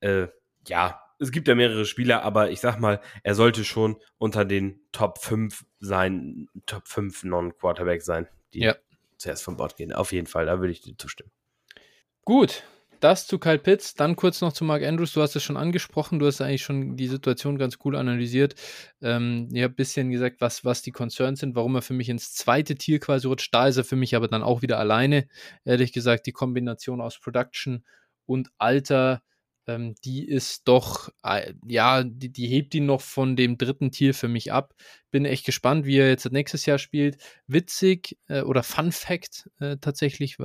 äh, ja, es gibt ja mehrere Spieler, aber ich sag mal, er sollte schon unter den Top 5 sein, Top 5 Non-Quarterback sein, die ja. zuerst vom Bord gehen. Auf jeden Fall, da würde ich dir zustimmen. Gut, das zu Kyle Pitts, dann kurz noch zu Mark Andrews. Du hast es schon angesprochen, du hast eigentlich schon die Situation ganz cool analysiert. Ähm, ihr habt ein bisschen gesagt, was, was die Concerns sind, warum er für mich ins zweite Tier quasi rutscht. Da ist er für mich aber dann auch wieder alleine. Ehrlich gesagt, die Kombination aus Production und Alter ähm, die ist doch, äh, ja, die, die, hebt ihn noch von dem dritten Tier für mich ab. Bin echt gespannt, wie er jetzt nächstes Jahr spielt. Witzig äh, oder Fun Fact äh, tatsächlich,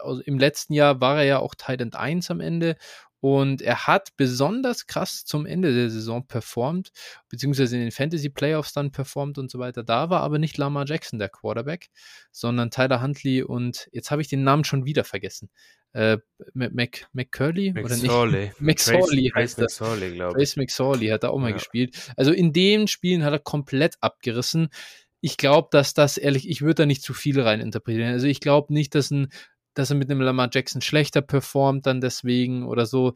also im letzten Jahr war er ja auch Titan 1 am Ende und er hat besonders krass zum Ende der Saison performt, beziehungsweise in den Fantasy Playoffs dann performt und so weiter. Da war aber nicht Lamar Jackson der Quarterback, sondern Tyler Huntley und jetzt habe ich den Namen schon wieder vergessen. Äh, Mac, McCurley oder nicht? McSorley <laughs> heißt er. McSorley, glaube ich. Trace McSorley hat er auch mal ja. gespielt. Also in den Spielen hat er komplett abgerissen. Ich glaube, dass das ehrlich, ich würde da nicht zu viel rein interpretieren. Also ich glaube nicht, dass ein dass er mit einem Lamar Jackson schlechter performt dann deswegen oder so,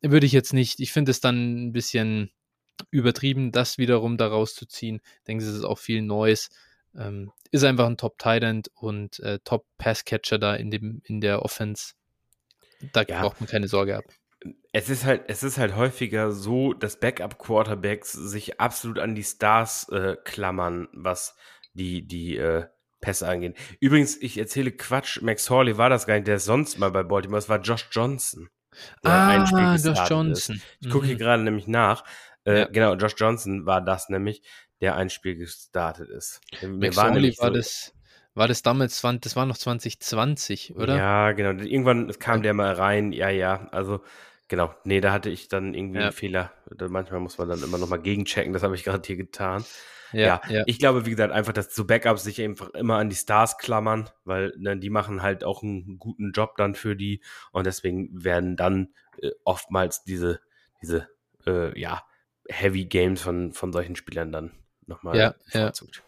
würde ich jetzt nicht. Ich finde es dann ein bisschen übertrieben, das wiederum daraus zu ziehen. Ich denke, es ist auch viel Neues. Ähm, ist einfach ein top tight und äh, top Pass-Catcher da in, dem, in der Offense. Da ja. braucht man keine Sorge ab. Es ist halt, es ist halt häufiger so, dass Backup-Quarterbacks sich absolut an die Stars äh, klammern, was die, die äh, Pässe angehen. Übrigens, ich erzähle Quatsch, Max Hawley war das gar nicht, der ist sonst mal bei Baltimore, es war Josh Johnson. ah, Josh Johnson. Ist. Ich gucke hier mhm. gerade nämlich nach. Äh, ja. Genau, Josh Johnson war das nämlich, der ein Spiel gestartet ist. Max war, war so, das, war das damals, das war noch 2020, oder? Ja, genau. Irgendwann kam der mal rein, ja, ja, also genau. Nee, da hatte ich dann irgendwie ja. einen Fehler. Manchmal muss man dann immer noch mal gegenchecken, das habe ich <laughs> gerade hier getan. Ja, ja, ich glaube, wie gesagt, einfach, dass zu Backups sich einfach immer an die Stars klammern, weil ne, die machen halt auch einen guten Job dann für die und deswegen werden dann äh, oftmals diese, diese, äh, ja, Heavy Games von, von solchen Spielern dann nochmal ja, bevorzugt. Ja.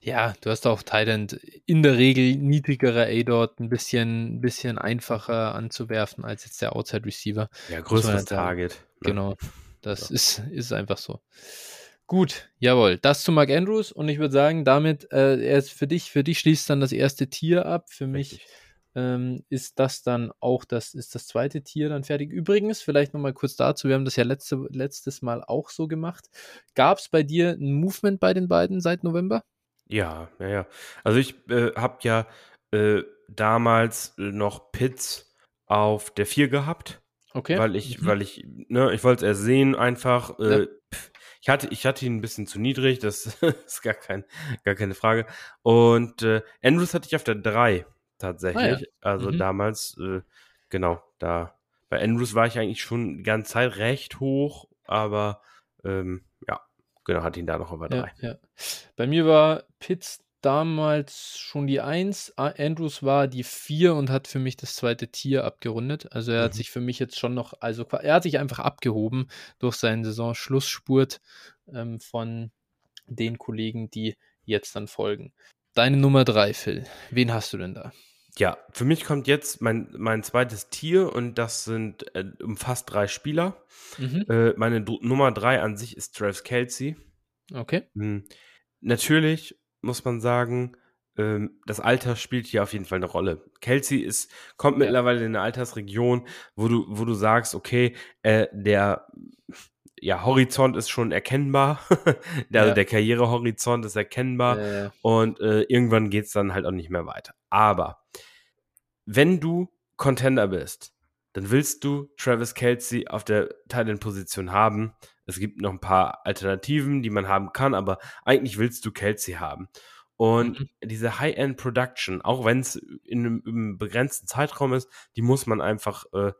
Ja, du hast auch Thailand in der Regel niedrigere A-Dot, ein bisschen, bisschen einfacher anzuwerfen als jetzt der Outside Receiver. Ja, größeres Target. Ne? Genau, das ja. ist, ist einfach so. Gut, jawohl. Das zu Mark Andrews und ich würde sagen, damit äh, er ist für dich, für dich schließt dann das erste Tier ab. Für mich ähm, ist das dann auch das, ist das zweite Tier dann fertig. Übrigens, vielleicht nochmal kurz dazu, wir haben das ja letzte, letztes Mal auch so gemacht. Gab es bei dir ein Movement bei den beiden seit November? Ja, ja, ja. Also ich äh, habe ja äh, damals noch Pits auf der 4 gehabt. Okay. Weil ich, mhm. weil ich, ne, ich wollte es erst sehen einfach. Äh, ja. Ich hatte, ich hatte ihn ein bisschen zu niedrig, das <laughs> ist gar, kein, gar keine Frage. Und äh, Andrews hatte ich auf der 3 tatsächlich. Ah, ja. Also mhm. damals, äh, genau, da bei Andrews war ich eigentlich schon die ganze Zeit recht hoch, aber ähm, genau, hatte ihn da noch über 3. Ja, ja. Bei mir war Pitts damals schon die 1, Andrews war die 4 und hat für mich das zweite Tier abgerundet. Also er mhm. hat sich für mich jetzt schon noch, also er hat sich einfach abgehoben durch seinen Saisonschlussspurt ähm, von den Kollegen, die jetzt dann folgen. Deine Nummer 3, Phil. Wen hast du denn da? Ja, für mich kommt jetzt mein, mein zweites Tier und das sind äh, umfasst drei Spieler. Mhm. Äh, meine Nummer 3 an sich ist Travis Kelsey. Okay. Mhm. Natürlich muss man sagen, ähm, das Alter spielt hier auf jeden Fall eine Rolle. Kelsey ist, kommt ja. mittlerweile in eine Altersregion, wo du, wo du sagst, okay, äh, der ja, Horizont ist schon erkennbar. der, <laughs> ja. der Karrierehorizont ist erkennbar. Ja, und äh, irgendwann geht es dann halt auch nicht mehr weiter. Aber wenn du Contender bist, dann willst du Travis Kelsey auf der Titan-Position haben. Es gibt noch ein paar Alternativen, die man haben kann, aber eigentlich willst du Kelsey haben. Und mhm. diese High-End-Production, auch wenn es in einem, einem, begrenzten Zeitraum ist, die muss man einfach äh,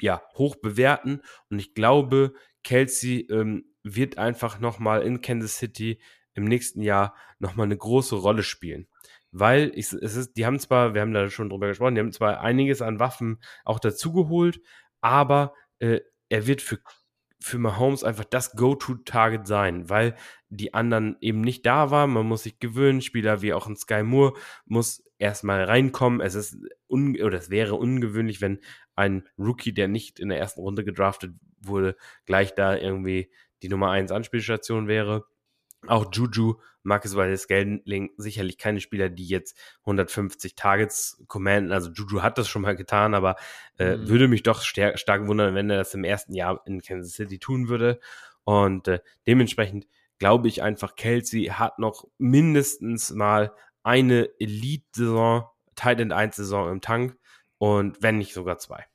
ja, hoch bewerten. Und ich glaube, Kelsey ähm, wird einfach nochmal in Kansas City im nächsten Jahr nochmal eine große Rolle spielen. Weil ich, es ist, die haben zwar, wir haben da schon drüber gesprochen, die haben zwar einiges an Waffen auch dazugeholt, aber äh, er wird für für Mahomes einfach das Go-To-Target sein, weil die anderen eben nicht da waren. Man muss sich gewöhnen. Spieler wie auch ein Sky Moore muss erstmal reinkommen. Es ist un oder es wäre ungewöhnlich, wenn ein Rookie, der nicht in der ersten Runde gedraftet wurde, gleich da irgendwie die Nummer 1 Anspielstation wäre. Auch Juju Marcus Wallace Scantling sicherlich keine Spieler, die jetzt 150 Targets commanden. Also Juju hat das schon mal getan, aber äh, mhm. würde mich doch stark, stark wundern, wenn er das im ersten Jahr in Kansas City tun würde. Und äh, dementsprechend glaube ich einfach, Kelsey hat noch mindestens mal eine Elite-Saison, Tight End 1-Saison im Tank und wenn nicht sogar zwei.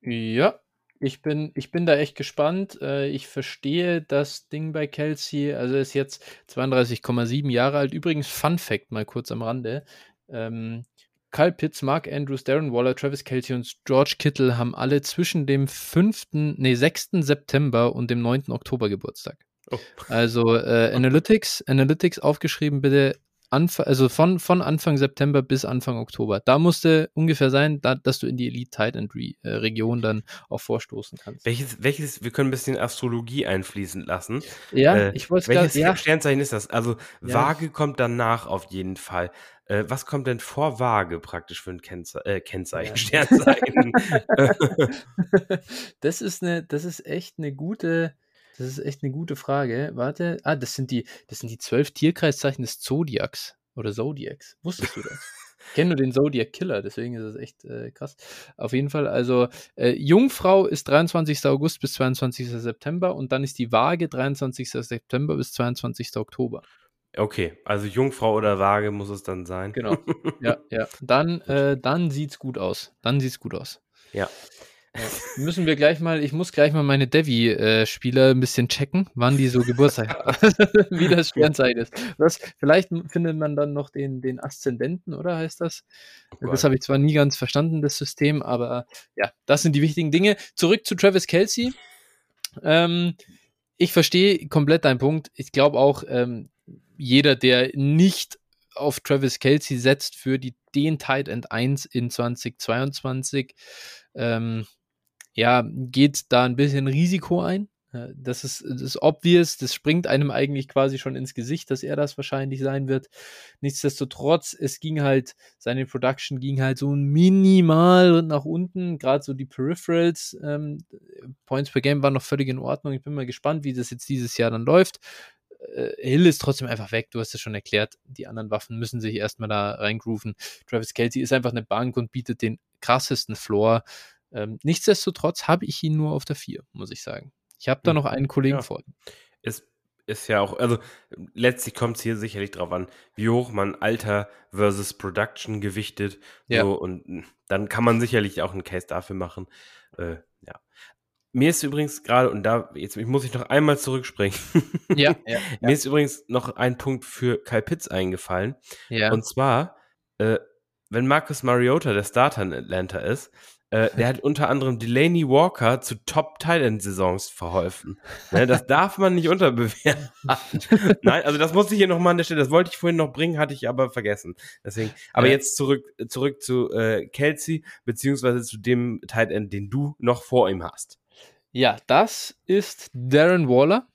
Ja, ich bin, ich bin da echt gespannt. Äh, ich verstehe das Ding bei Kelsey. Also er ist jetzt 32,7 Jahre alt. Übrigens, Fun Fact mal kurz am Rande. Ähm, Kyle Pitts, Mark Andrews, Darren Waller, Travis Kelsey und George Kittle haben alle zwischen dem 5., nee, 6. September und dem 9. Oktober Geburtstag. Oh. Also äh, <laughs> Analytics, Analytics aufgeschrieben bitte Anfang, also von, von Anfang September bis Anfang Oktober. Da musste ungefähr sein, da, dass du in die Elite Tight End äh, Region dann auch vorstoßen kannst. Welches, welches, wir können ein bisschen Astrologie einfließen lassen. Ja, äh, ich wollte Welches grad, ja. Sternzeichen ist das? Also ja. Waage kommt danach auf jeden Fall. Äh, was kommt denn vor Waage praktisch für ein Kennze äh, Kennzeichen, ja. <laughs> Sternzeichen? <laughs> das ist eine, das ist echt eine gute, das ist echt eine gute Frage. Warte. Ah, das sind die, das sind die zwölf Tierkreiszeichen des Zodiacs oder Zodiacs. Wusstest du das? Ich kenne nur den Zodiac Killer, deswegen ist das echt äh, krass. Auf jeden Fall, also äh, Jungfrau ist 23. August bis 22. September und dann ist die Waage 23. September bis 22. Oktober. Okay, also Jungfrau oder Waage muss es dann sein. Genau. <laughs> Ja, ja. Dann, äh, dann sieht's gut aus. Dann sieht's gut aus. Ja. Müssen wir gleich mal, ich muss gleich mal meine Devi-Spieler ein bisschen checken, wann die so Geburtstag haben, <laughs> wie das Sternzeit ist. Das, vielleicht findet man dann noch den, den Aszendenten, oder heißt das? Oh das habe ich zwar nie ganz verstanden, das System, aber ja, das sind die wichtigen Dinge. Zurück zu Travis Kelsey. Ähm, ich verstehe komplett deinen Punkt. Ich glaube auch, ähm, jeder, der nicht auf Travis Kelsey setzt für die, den Tight End 1 in 2022, ähm, ja, geht da ein bisschen Risiko ein. Das ist, das ist obvious, das springt einem eigentlich quasi schon ins Gesicht, dass er das wahrscheinlich sein wird. Nichtsdestotrotz, es ging halt, seine Production ging halt so minimal nach unten, gerade so die Peripherals, ähm, Points per Game waren noch völlig in Ordnung. Ich bin mal gespannt, wie das jetzt dieses Jahr dann läuft. Äh, Hill ist trotzdem einfach weg, du hast es schon erklärt. Die anderen Waffen müssen sich erstmal da reingrooven. Travis Kelsey ist einfach eine Bank und bietet den krassesten Floor. Ähm, nichtsdestotrotz habe ich ihn nur auf der 4, muss ich sagen. Ich habe da hm. noch einen Kollegen ja. vor. Ist, ist ja auch, also letztlich kommt es hier sicherlich drauf an, wie hoch man Alter versus Production gewichtet. Ja. So, und hm, dann kann man sicherlich auch einen Case dafür machen. Äh, ja. Mir ist übrigens gerade, und da, jetzt muss ich noch einmal zurückspringen. <laughs> Ja, ja. Mir ist übrigens noch ein Punkt für Kyle Pitts eingefallen. Ja. Und zwar, äh, wenn Marcus Mariota der Starter in Atlanta ist, äh, der hat unter anderem Delaney Walker zu top titan saisons verholfen. Ne, das <laughs> darf man nicht unterbewerten. <laughs> Nein, also das musste ich hier nochmal an der Stelle, das wollte ich vorhin noch bringen, hatte ich aber vergessen. Deswegen, aber ja. jetzt zurück, zurück zu äh, Kelsey, beziehungsweise zu dem Titan, den du noch vor ihm hast. Ja, das ist Darren Waller.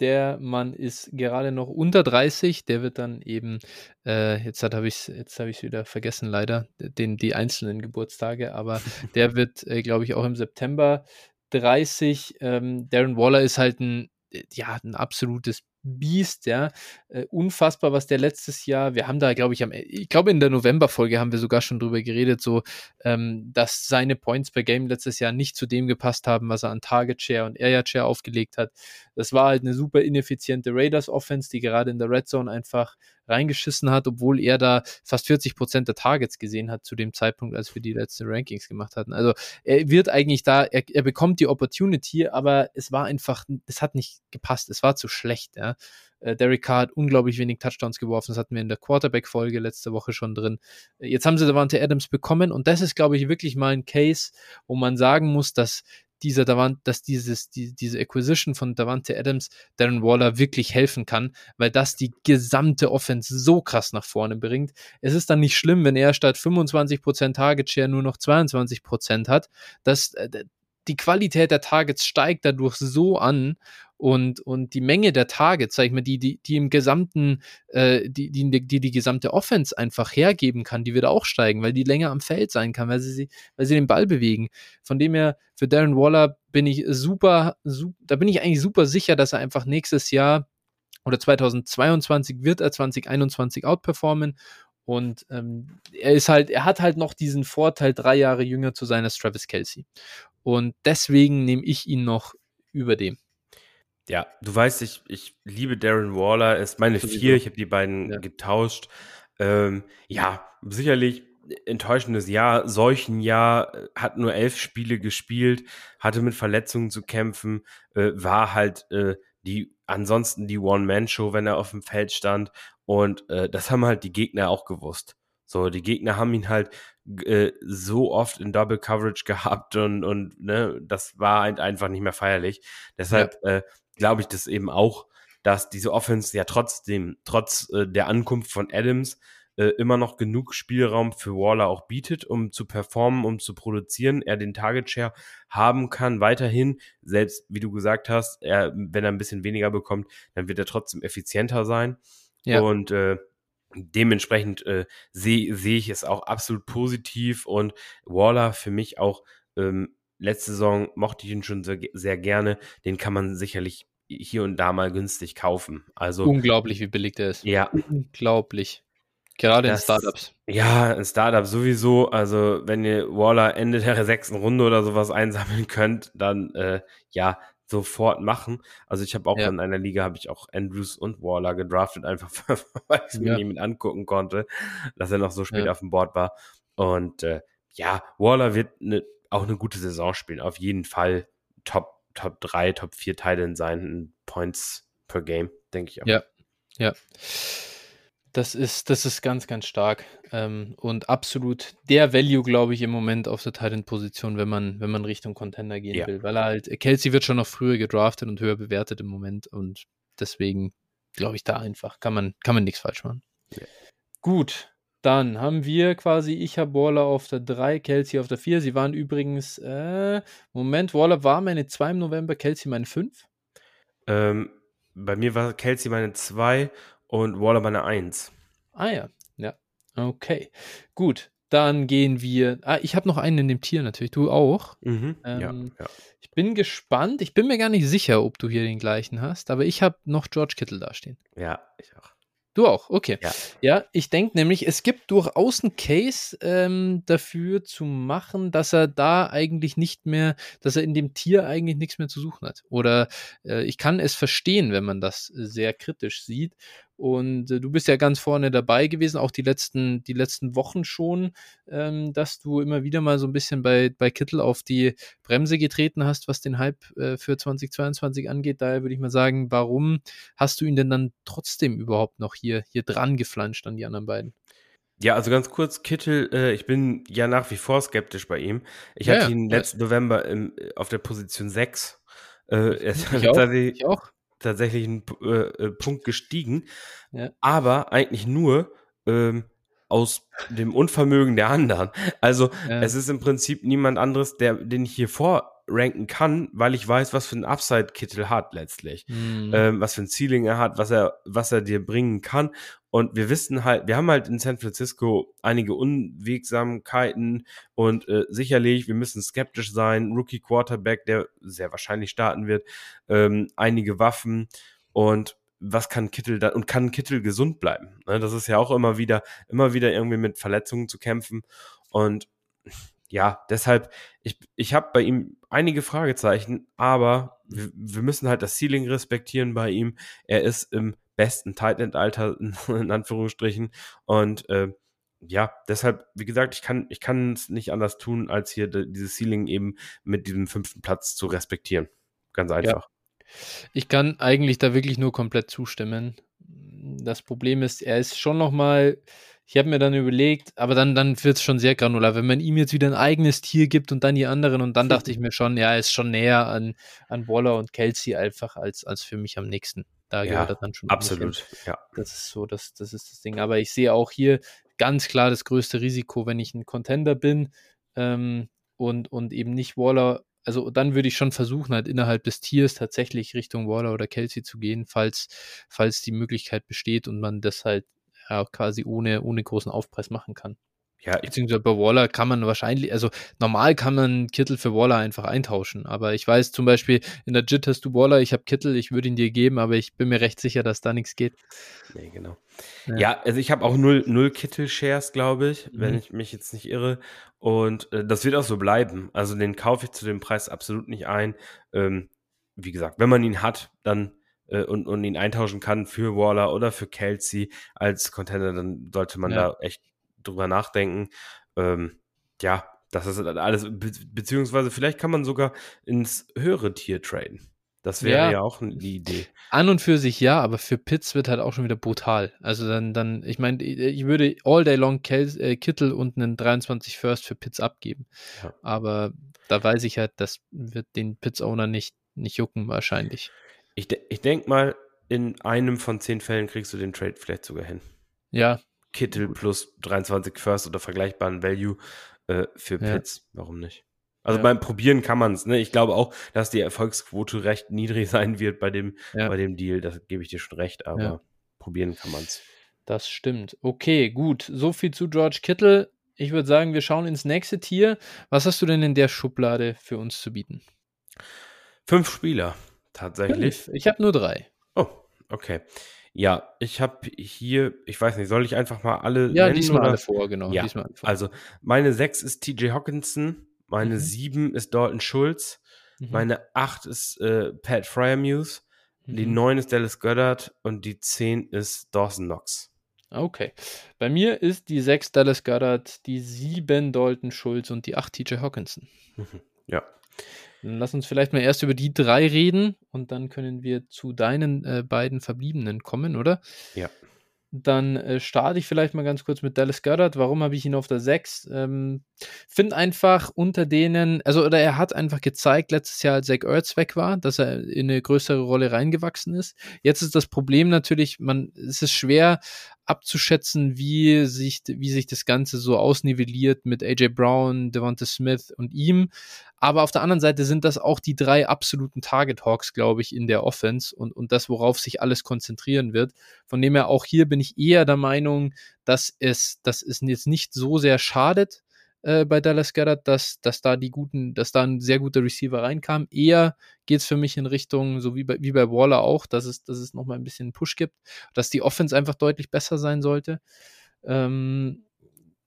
Der Mann ist gerade noch unter 30. Der wird dann eben, äh, jetzt habe ich es jetzt hab wieder vergessen, leider, den, die einzelnen Geburtstage, aber <laughs> der wird, äh, glaube ich, auch im September 30. Ähm, Darren Waller ist halt ein, äh, ja, ein absolutes Biest, ja. Äh, unfassbar, was der letztes Jahr, wir haben da, glaube ich, am, ich glaube, in der November-Folge haben wir sogar schon drüber geredet, so, ähm, dass seine Points per Game letztes Jahr nicht zu dem gepasst haben, was er an Target Share und Area Share aufgelegt hat. Das war halt eine super ineffiziente Raiders Offense, die gerade in der Red Zone einfach reingeschissen hat, obwohl er da fast 40 Prozent der Targets gesehen hat zu dem Zeitpunkt, als wir die letzten Rankings gemacht hatten. Also er wird eigentlich da, er, er bekommt die Opportunity, aber es war einfach, es hat nicht gepasst, es war zu schlecht, ja. Äh, Derek Carr hat unglaublich wenig Touchdowns geworfen. Das hatten wir in der Quarterback-Folge letzte Woche schon drin. Jetzt haben sie Davante Adams bekommen und das ist, glaube ich, wirklich mal ein Case, wo man sagen muss, dass dieser Davant, dass dieses, die, diese Acquisition von Davante Adams Darren Waller wirklich helfen kann, weil das die gesamte Offense so krass nach vorne bringt. Es ist dann nicht schlimm, wenn er statt 25% Target Share nur noch 22% hat. Das, äh, die Qualität der Targets steigt dadurch so an und, und die Menge der Targets, sag ich mal, die, die, die im gesamten, äh, die, die, die die gesamte Offense einfach hergeben kann, die wird auch steigen, weil die länger am Feld sein kann, weil sie, weil sie den Ball bewegen. Von dem her, für Darren Waller bin ich super, super da bin ich eigentlich super sicher, dass er einfach nächstes Jahr oder 2022 wird er 2021 outperformen. Und ähm, er ist halt, er hat halt noch diesen Vorteil, drei Jahre jünger zu sein als Travis Kelsey. Und deswegen nehme ich ihn noch über dem. Ja, du weißt, ich, ich liebe Darren Waller, ist meine Sowieso. vier, ich habe die beiden ja. getauscht. Ähm, ja, sicherlich enttäuschendes Jahr, solchen Jahr, äh, hat nur elf Spiele gespielt, hatte mit Verletzungen zu kämpfen, äh, war halt äh, die ansonsten die One-Man-Show, wenn er auf dem Feld stand. Und äh, das haben halt die Gegner auch gewusst. So, die Gegner haben ihn halt äh, so oft in Double Coverage <laughs> gehabt und, und ne, das war halt einfach nicht mehr feierlich. Deshalb ja. äh, glaube ich das eben auch, dass diese Offense ja trotzdem, trotz äh, der Ankunft von Adams, äh, immer noch genug Spielraum für Waller auch bietet, um zu performen, um zu produzieren, er den Target Share haben kann, weiterhin, selbst wie du gesagt hast, er, wenn er ein bisschen weniger bekommt, dann wird er trotzdem effizienter sein. Ja. Und äh, dementsprechend äh, sehe seh ich es auch absolut positiv und Waller für mich auch ähm, letzte Saison mochte ich ihn schon sehr, sehr gerne. Den kann man sicherlich hier und da mal günstig kaufen. Also unglaublich, wie billig der ist. Ja, unglaublich. Gerade das, in Startups. Ja, in Startups sowieso. Also, wenn ihr Waller Ende der <laughs> sechsten Runde oder sowas einsammeln könnt, dann äh, ja, sofort machen. Also ich habe auch ja. in einer Liga habe ich auch Andrews und Waller gedraftet, einfach <laughs> weil ich es mir ja. nicht mit angucken konnte, dass er noch so spät ja. auf dem Board war. Und äh, ja, Waller wird ne, auch eine gute Saison spielen. Auf jeden Fall Top, Top 3, Top 4 Teilen sein, Points per Game, denke ich auch. Ja, ja. Das ist, das ist ganz, ganz stark ähm, und absolut der Value, glaube ich, im Moment auf der Titan-Position, wenn man, wenn man Richtung Contender gehen ja. will. Weil er halt, Kelsey wird schon noch früher gedraftet und höher bewertet im Moment und deswegen glaube ich da einfach, kann man, kann man nichts falsch machen. Ja. Gut, dann haben wir quasi, ich habe Waller auf der 3, Kelsey auf der 4. Sie waren übrigens, äh, Moment, Waller war meine 2 im November, Kelsey meine 5. Ähm, bei mir war Kelsey meine 2 und Waller bei einer 1. Ah ja, ja. Okay. Gut, dann gehen wir. Ah, ich habe noch einen in dem Tier natürlich. Du auch. Mhm, ähm, ja, ja. Ich bin gespannt. Ich bin mir gar nicht sicher, ob du hier den gleichen hast, aber ich habe noch George Kittle dastehen. Ja, ich auch. Du auch, okay. Ja, ja ich denke nämlich, es gibt durchaus einen Case ähm, dafür zu machen, dass er da eigentlich nicht mehr, dass er in dem Tier eigentlich nichts mehr zu suchen hat. Oder äh, ich kann es verstehen, wenn man das sehr kritisch sieht. Und äh, du bist ja ganz vorne dabei gewesen, auch die letzten, die letzten Wochen schon, ähm, dass du immer wieder mal so ein bisschen bei, bei Kittel auf die Bremse getreten hast, was den Hype äh, für 2022 angeht. Daher würde ich mal sagen, warum hast du ihn denn dann trotzdem überhaupt noch hier, hier dran geflanscht an die anderen beiden? Ja, also ganz kurz, Kittel, äh, ich bin ja nach wie vor skeptisch bei ihm. Ich ja, hatte ihn ja. letzten November im, auf der Position 6. Äh, <laughs> ich, auch, ich auch tatsächlich einen äh, äh, Punkt gestiegen, ja. aber eigentlich nur ähm, aus dem Unvermögen der anderen. Also ja. es ist im Prinzip niemand anderes, der, den ich hier vorranken kann, weil ich weiß, was für ein Upside Kittel hat letztlich, mhm. ähm, was für ein Ceiling er hat, was er, was er dir bringen kann. Und wir wissen halt, wir haben halt in San Francisco einige Unwegsamkeiten und äh, sicherlich, wir müssen skeptisch sein. Rookie Quarterback, der sehr wahrscheinlich starten wird, ähm, einige Waffen und was kann Kittel da und kann Kittel gesund bleiben? Ne, das ist ja auch immer wieder, immer wieder irgendwie mit Verletzungen zu kämpfen und ja, deshalb, ich, ich habe bei ihm einige Fragezeichen, aber wir, wir müssen halt das Ceiling respektieren bei ihm. Er ist im besten Tight End Alter <laughs> in Anführungsstrichen und äh, ja, deshalb, wie gesagt, ich kann ich kann es nicht anders tun, als hier dieses Ceiling eben mit diesem fünften Platz zu respektieren. Ganz einfach. Ja. Ich kann eigentlich da wirklich nur komplett zustimmen. Das Problem ist, er ist schon noch mal ich habe mir dann überlegt, aber dann, dann wird es schon sehr granular. Wenn man ihm jetzt wieder ein eigenes Tier gibt und dann die anderen, und dann dachte ich mir schon, ja, er ist schon näher an, an Waller und Kelsey einfach als, als für mich am nächsten. Da ja, gehört er dann schon. Absolut, ja. Das ist so, das, das ist das Ding. Aber ich sehe auch hier ganz klar das größte Risiko, wenn ich ein Contender bin ähm, und, und eben nicht Waller. Also dann würde ich schon versuchen, halt innerhalb des Tiers tatsächlich Richtung Waller oder Kelsey zu gehen, falls, falls die Möglichkeit besteht und man das halt ja, quasi ohne, ohne großen Aufpreis machen kann. Ja, Beziehungsweise bei Waller kann man wahrscheinlich, also normal kann man Kittel für Waller einfach eintauschen. Aber ich weiß zum Beispiel, in der JIT hast du Waller, ich habe Kittel, ich würde ihn dir geben, aber ich bin mir recht sicher, dass da nichts geht. Nee, genau. Ja, ja also ich habe auch null, null Kittel-Shares, glaube ich, mhm. wenn ich mich jetzt nicht irre. Und äh, das wird auch so bleiben. Also den kaufe ich zu dem Preis absolut nicht ein. Ähm, wie gesagt, wenn man ihn hat, dann äh, und, und ihn eintauschen kann für Waller oder für Kelsey als Contender, dann sollte man ja. da echt drüber nachdenken. Ähm, ja, das ist alles, be beziehungsweise vielleicht kann man sogar ins höhere Tier traden. Das wäre ja. ja, auch eine Idee. An und für sich ja, aber für Pitts wird halt auch schon wieder brutal. Also dann, dann ich meine, ich würde all day long Kel äh, Kittel und einen 23 First für Pitts abgeben. Ja. Aber da weiß ich halt, das wird den Pitts-Owner nicht, nicht jucken wahrscheinlich. Ich, de ich denke mal, in einem von zehn Fällen kriegst du den Trade vielleicht sogar hin. Ja, Kittel plus 23 First oder vergleichbaren Value äh, für Pits. Ja. Warum nicht? Also ja. beim Probieren kann man es. Ne? Ich glaube auch, dass die Erfolgsquote recht niedrig <laughs> sein wird bei dem, ja. bei dem Deal. Das gebe ich dir schon recht, aber probieren kann man es. Das stimmt. Okay, gut. So viel zu George Kittle. Ich würde sagen, wir schauen ins nächste Tier. Was hast du denn in der Schublade für uns zu bieten? Fünf Spieler, tatsächlich. Fünf. Ich habe nur drei. Oh, okay. Ja, ich habe hier, ich weiß nicht, soll ich einfach mal alle Ja, nennen, diesmal oder? alle vor, genau. Ja, diesmal vor. also meine 6 ist TJ Hawkinson, meine 7 mhm. ist Dalton Schulz, mhm. meine 8 ist äh, Pat Fryermuse, mhm. die 9 ist Dallas Goddard und die 10 ist Dawson Knox. Okay. Bei mir ist die 6 Dallas Goddard, die 7 Dalton Schulz und die 8 TJ Hawkinson. Mhm. <laughs> Ja, lass uns vielleicht mal erst über die drei reden und dann können wir zu deinen äh, beiden Verbliebenen kommen, oder? Ja. Dann äh, starte ich vielleicht mal ganz kurz mit Dallas Goddard. Warum habe ich ihn auf der 6? Ähm, Finde einfach unter denen, also oder er hat einfach gezeigt letztes Jahr, als Zach Ertz weg war, dass er in eine größere Rolle reingewachsen ist. Jetzt ist das Problem natürlich, man, es ist schwer abzuschätzen, wie sich, wie sich das Ganze so ausnivelliert mit AJ Brown, Devonta Smith und ihm. Aber auf der anderen Seite sind das auch die drei absoluten Target Hawks, glaube ich, in der Offense und, und das, worauf sich alles konzentrieren wird. Von dem her auch hier bin ich eher der Meinung, dass es, dass es jetzt nicht so sehr schadet, äh, bei Dallas Goddard, dass, dass da die guten, dass da ein sehr guter Receiver reinkam. Eher geht es für mich in Richtung, so wie bei, wie bei Waller auch, dass es, dass es nochmal ein bisschen Push gibt, dass die Offense einfach deutlich besser sein sollte. Ähm,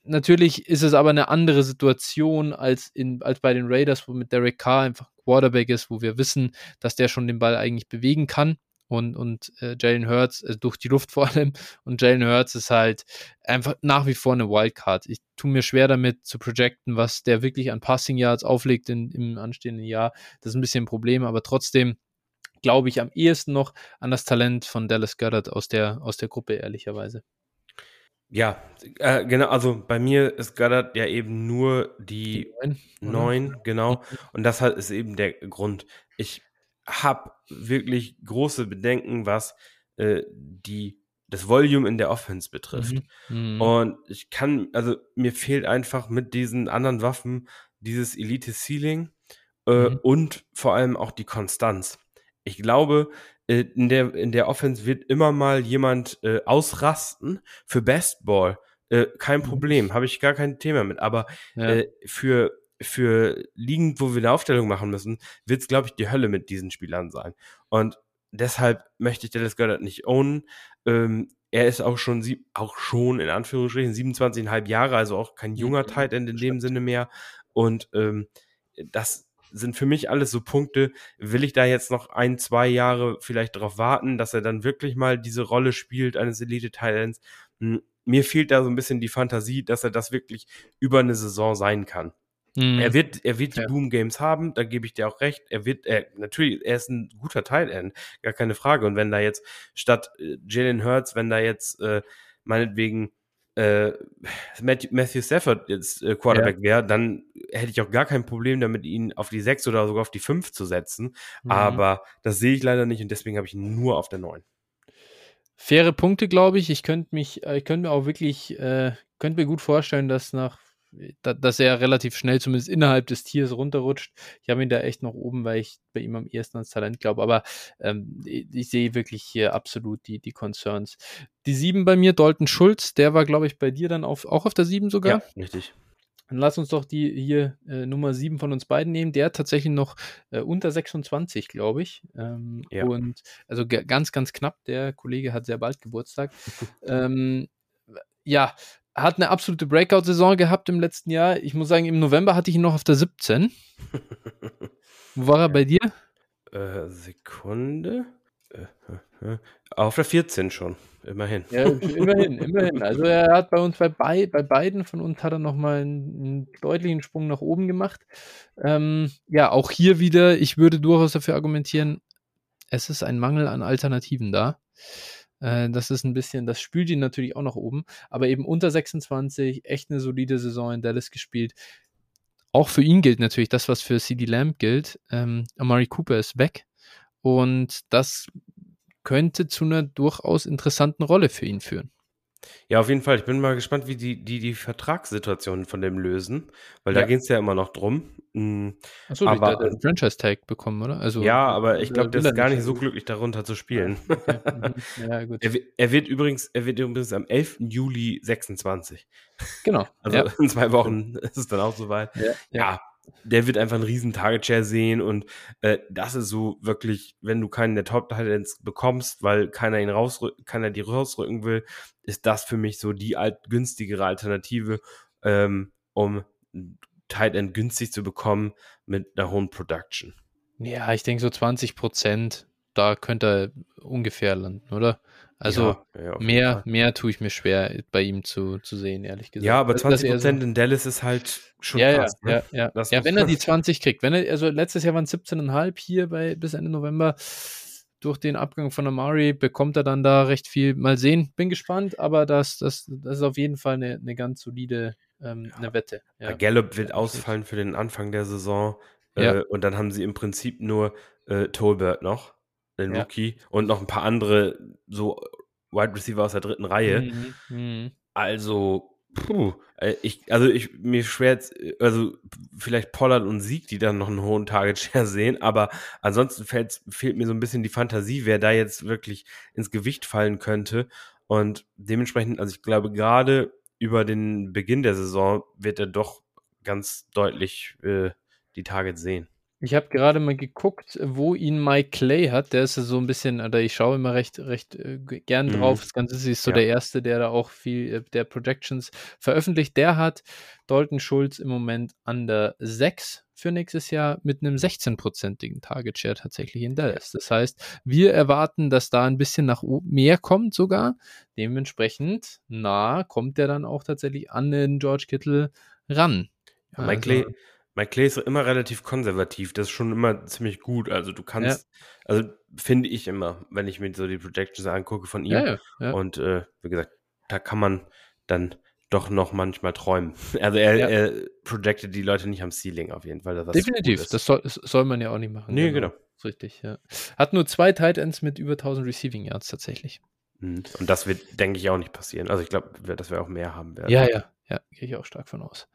natürlich ist es aber eine andere Situation als, in, als bei den Raiders, wo mit Derek Carr einfach Quarterback ist, wo wir wissen, dass der schon den Ball eigentlich bewegen kann. Und, und äh, Jalen Hurts, also durch die Luft <laughs> vor allem, und Jalen Hurts ist halt einfach nach wie vor eine Wildcard. Ich tue mir schwer damit zu projecten, was der wirklich an Passing Yards auflegt in, im anstehenden Jahr. Das ist ein bisschen ein Problem, aber trotzdem glaube ich am ehesten noch an das Talent von Dallas Goddard aus der, aus der Gruppe, ehrlicherweise. Ja, äh, genau, also bei mir ist Goddard ja eben nur die, neun, genau. Mhm. Und das halt ist eben der Grund. Ich habe wirklich große Bedenken, was äh, die das Volume in der Offense betrifft. Mhm. Mhm. Und ich kann, also mir fehlt einfach mit diesen anderen Waffen dieses Elite-Ceiling äh, mhm. und vor allem auch die Konstanz. Ich glaube, äh, in der, in der Offense wird immer mal jemand äh, ausrasten für Bestball. Äh, kein mhm. Problem, habe ich gar kein Thema mit. Aber ja. äh, für, für Ligen, wo wir eine Aufstellung machen müssen, wird es, glaube ich, die Hölle mit diesen Spielern sein. Und deshalb möchte ich Dallas Goddard nicht ownen. Ähm, er ist auch schon, auch schon in Anführungsstrichen 27,5 Jahre, also auch kein junger mhm. Tight End in dem Sinne mehr. Und ähm, das sind für mich alles so Punkte, will ich da jetzt noch ein, zwei Jahre vielleicht darauf warten, dass er dann wirklich mal diese Rolle spielt eines Elite-Talents. Hm, mir fehlt da so ein bisschen die Fantasie, dass er das wirklich über eine Saison sein kann. Mhm. Er wird, er wird die ja. Boom Games haben, da gebe ich dir auch recht. Er wird, er, natürlich, er ist ein guter Teil, gar keine Frage. Und wenn da jetzt statt äh, Jalen Hurts, wenn da jetzt äh, meinetwegen äh, Matthew Stafford jetzt äh, Quarterback ja. wäre, dann hätte ich auch gar kein Problem damit, ihn auf die 6 oder sogar auf die 5 zu setzen. Mhm. Aber das sehe ich leider nicht und deswegen habe ich ihn nur auf der 9. Faire Punkte, glaube ich. Ich könnte mich, äh, ich könnte mir auch wirklich, äh, könnte mir gut vorstellen, dass nach dass er relativ schnell zumindest innerhalb des Tiers runterrutscht. Ich habe ihn da echt noch oben, weil ich bei ihm am ehesten ans Talent glaube. Aber ähm, ich sehe wirklich hier absolut die, die Concerns. Die sieben bei mir, Dalton Schulz, der war, glaube ich, bei dir dann auf, auch auf der sieben sogar. Ja, richtig. Dann lass uns doch die hier äh, Nummer 7 von uns beiden nehmen. Der tatsächlich noch äh, unter 26, glaube ich. Ähm, ja. Und also ganz, ganz knapp. Der Kollege hat sehr bald Geburtstag. <laughs> ähm, ja, hat eine absolute Breakout-Saison gehabt im letzten Jahr. Ich muss sagen, im November hatte ich ihn noch auf der 17. <laughs> Wo war er bei dir? Äh, Sekunde. Äh, <laughs> auf der 14 schon. Immerhin. Ja, immerhin, immerhin. Also er hat bei uns bei, bei, bei beiden von uns hat er nochmal einen, einen deutlichen Sprung nach oben gemacht. Ähm, ja, auch hier wieder, ich würde durchaus dafür argumentieren, es ist ein Mangel an Alternativen da. Äh, das ist ein bisschen, das spült ihn natürlich auch nach oben, aber eben unter 26, echt eine solide Saison in Dallas gespielt. Auch für ihn gilt natürlich das, was für CD Lamb gilt. Ähm, Amari Cooper ist weg. Und das könnte zu einer durchaus interessanten Rolle für ihn führen. Ja, auf jeden Fall. Ich bin mal gespannt, wie die die, die Vertragssituation von dem lösen, weil ja. da geht es ja immer noch drum. Mhm. Achso, aber, der, der Franchise-Tag bekommen, oder? Also, ja, aber ich glaube, der ist gar nicht so glücklich darunter zu spielen. Okay. Mhm. <laughs> ja, gut. Er, er, wird übrigens, er wird übrigens am 11. Juli 26. Genau. <laughs> Also ja. in zwei Wochen ist es dann auch soweit. Ja, ja der wird einfach einen riesen Target Share sehen und äh, das ist so wirklich, wenn du keinen der Top Titans bekommst, weil keiner ihn rausrücken, keiner die rausrücken will, ist das für mich so die alt, günstigere Alternative, ähm, um Tight End günstig zu bekommen mit einer hohen Production. Ja, ich denke so 20 Prozent, da könnte er ungefähr landen, oder? Also ja, ja, mehr, mehr tue ich mir schwer bei ihm zu, zu sehen, ehrlich gesagt. Ja, aber 20 Prozent so, in Dallas ist halt schon ja, krass. Ja, ne? ja, ja. ja wenn er die 20 kriegt. Wenn er, also letztes Jahr waren es 17,5 hier bei, bis Ende November. Durch den Abgang von Amari bekommt er dann da recht viel. Mal sehen, bin gespannt, aber das, das, das ist auf jeden Fall eine, eine ganz solide ähm, eine Wette. Ja. Gallup wird ausfallen für den Anfang der Saison. Äh, und dann haben sie im Prinzip nur äh, Tolbert noch den ja. Rookie, und noch ein paar andere so Wide Receiver aus der dritten Reihe. Mhm. Mhm. Also, puh, äh, ich, also ich, mir schwer jetzt, also vielleicht Pollard und Sieg, die dann noch einen hohen Target Share <laughs> sehen, aber ansonsten fehlt, fehlt mir so ein bisschen die Fantasie, wer da jetzt wirklich ins Gewicht fallen könnte. Und dementsprechend, also ich glaube, gerade über den Beginn der Saison wird er doch ganz deutlich äh, die Targets sehen. Ich habe gerade mal geguckt, wo ihn Mike Clay hat. Der ist so ein bisschen, oder ich schaue immer recht, recht äh, gern mhm. drauf. Das Ganze ist so ja. der Erste, der da auch viel äh, der Projections veröffentlicht. Der hat Dalton Schulz im Moment an der 6 für nächstes Jahr mit einem 16-prozentigen Target Share tatsächlich in Dallas. Das heißt, wir erwarten, dass da ein bisschen nach oben mehr kommt sogar. Dementsprechend nah kommt der dann auch tatsächlich an den George Kittle ran. Ja, Mike Clay also Mike Clay ist immer relativ konservativ. Das ist schon immer ziemlich gut. Also du kannst, ja. also finde ich immer, wenn ich mir so die Projections angucke von ihm. Ja, ja, Und äh, wie gesagt, da kann man dann doch noch manchmal träumen. <laughs> Also er, er projectet die Leute nicht am Ceiling auf jeden Fall. Definitiv, das soll, das soll, man ja auch nicht machen. Nee, genau. genau. Richtig, ja. Hat nur zwei Tight Ends mit über 1000 Receiving Yards tatsächlich. Mhm. Und das wird, denke ich, auch nicht passieren. Also ich glaube, dass wir auch mehr haben werden. Ja, ja, ja, gehe ich auch stark von aus.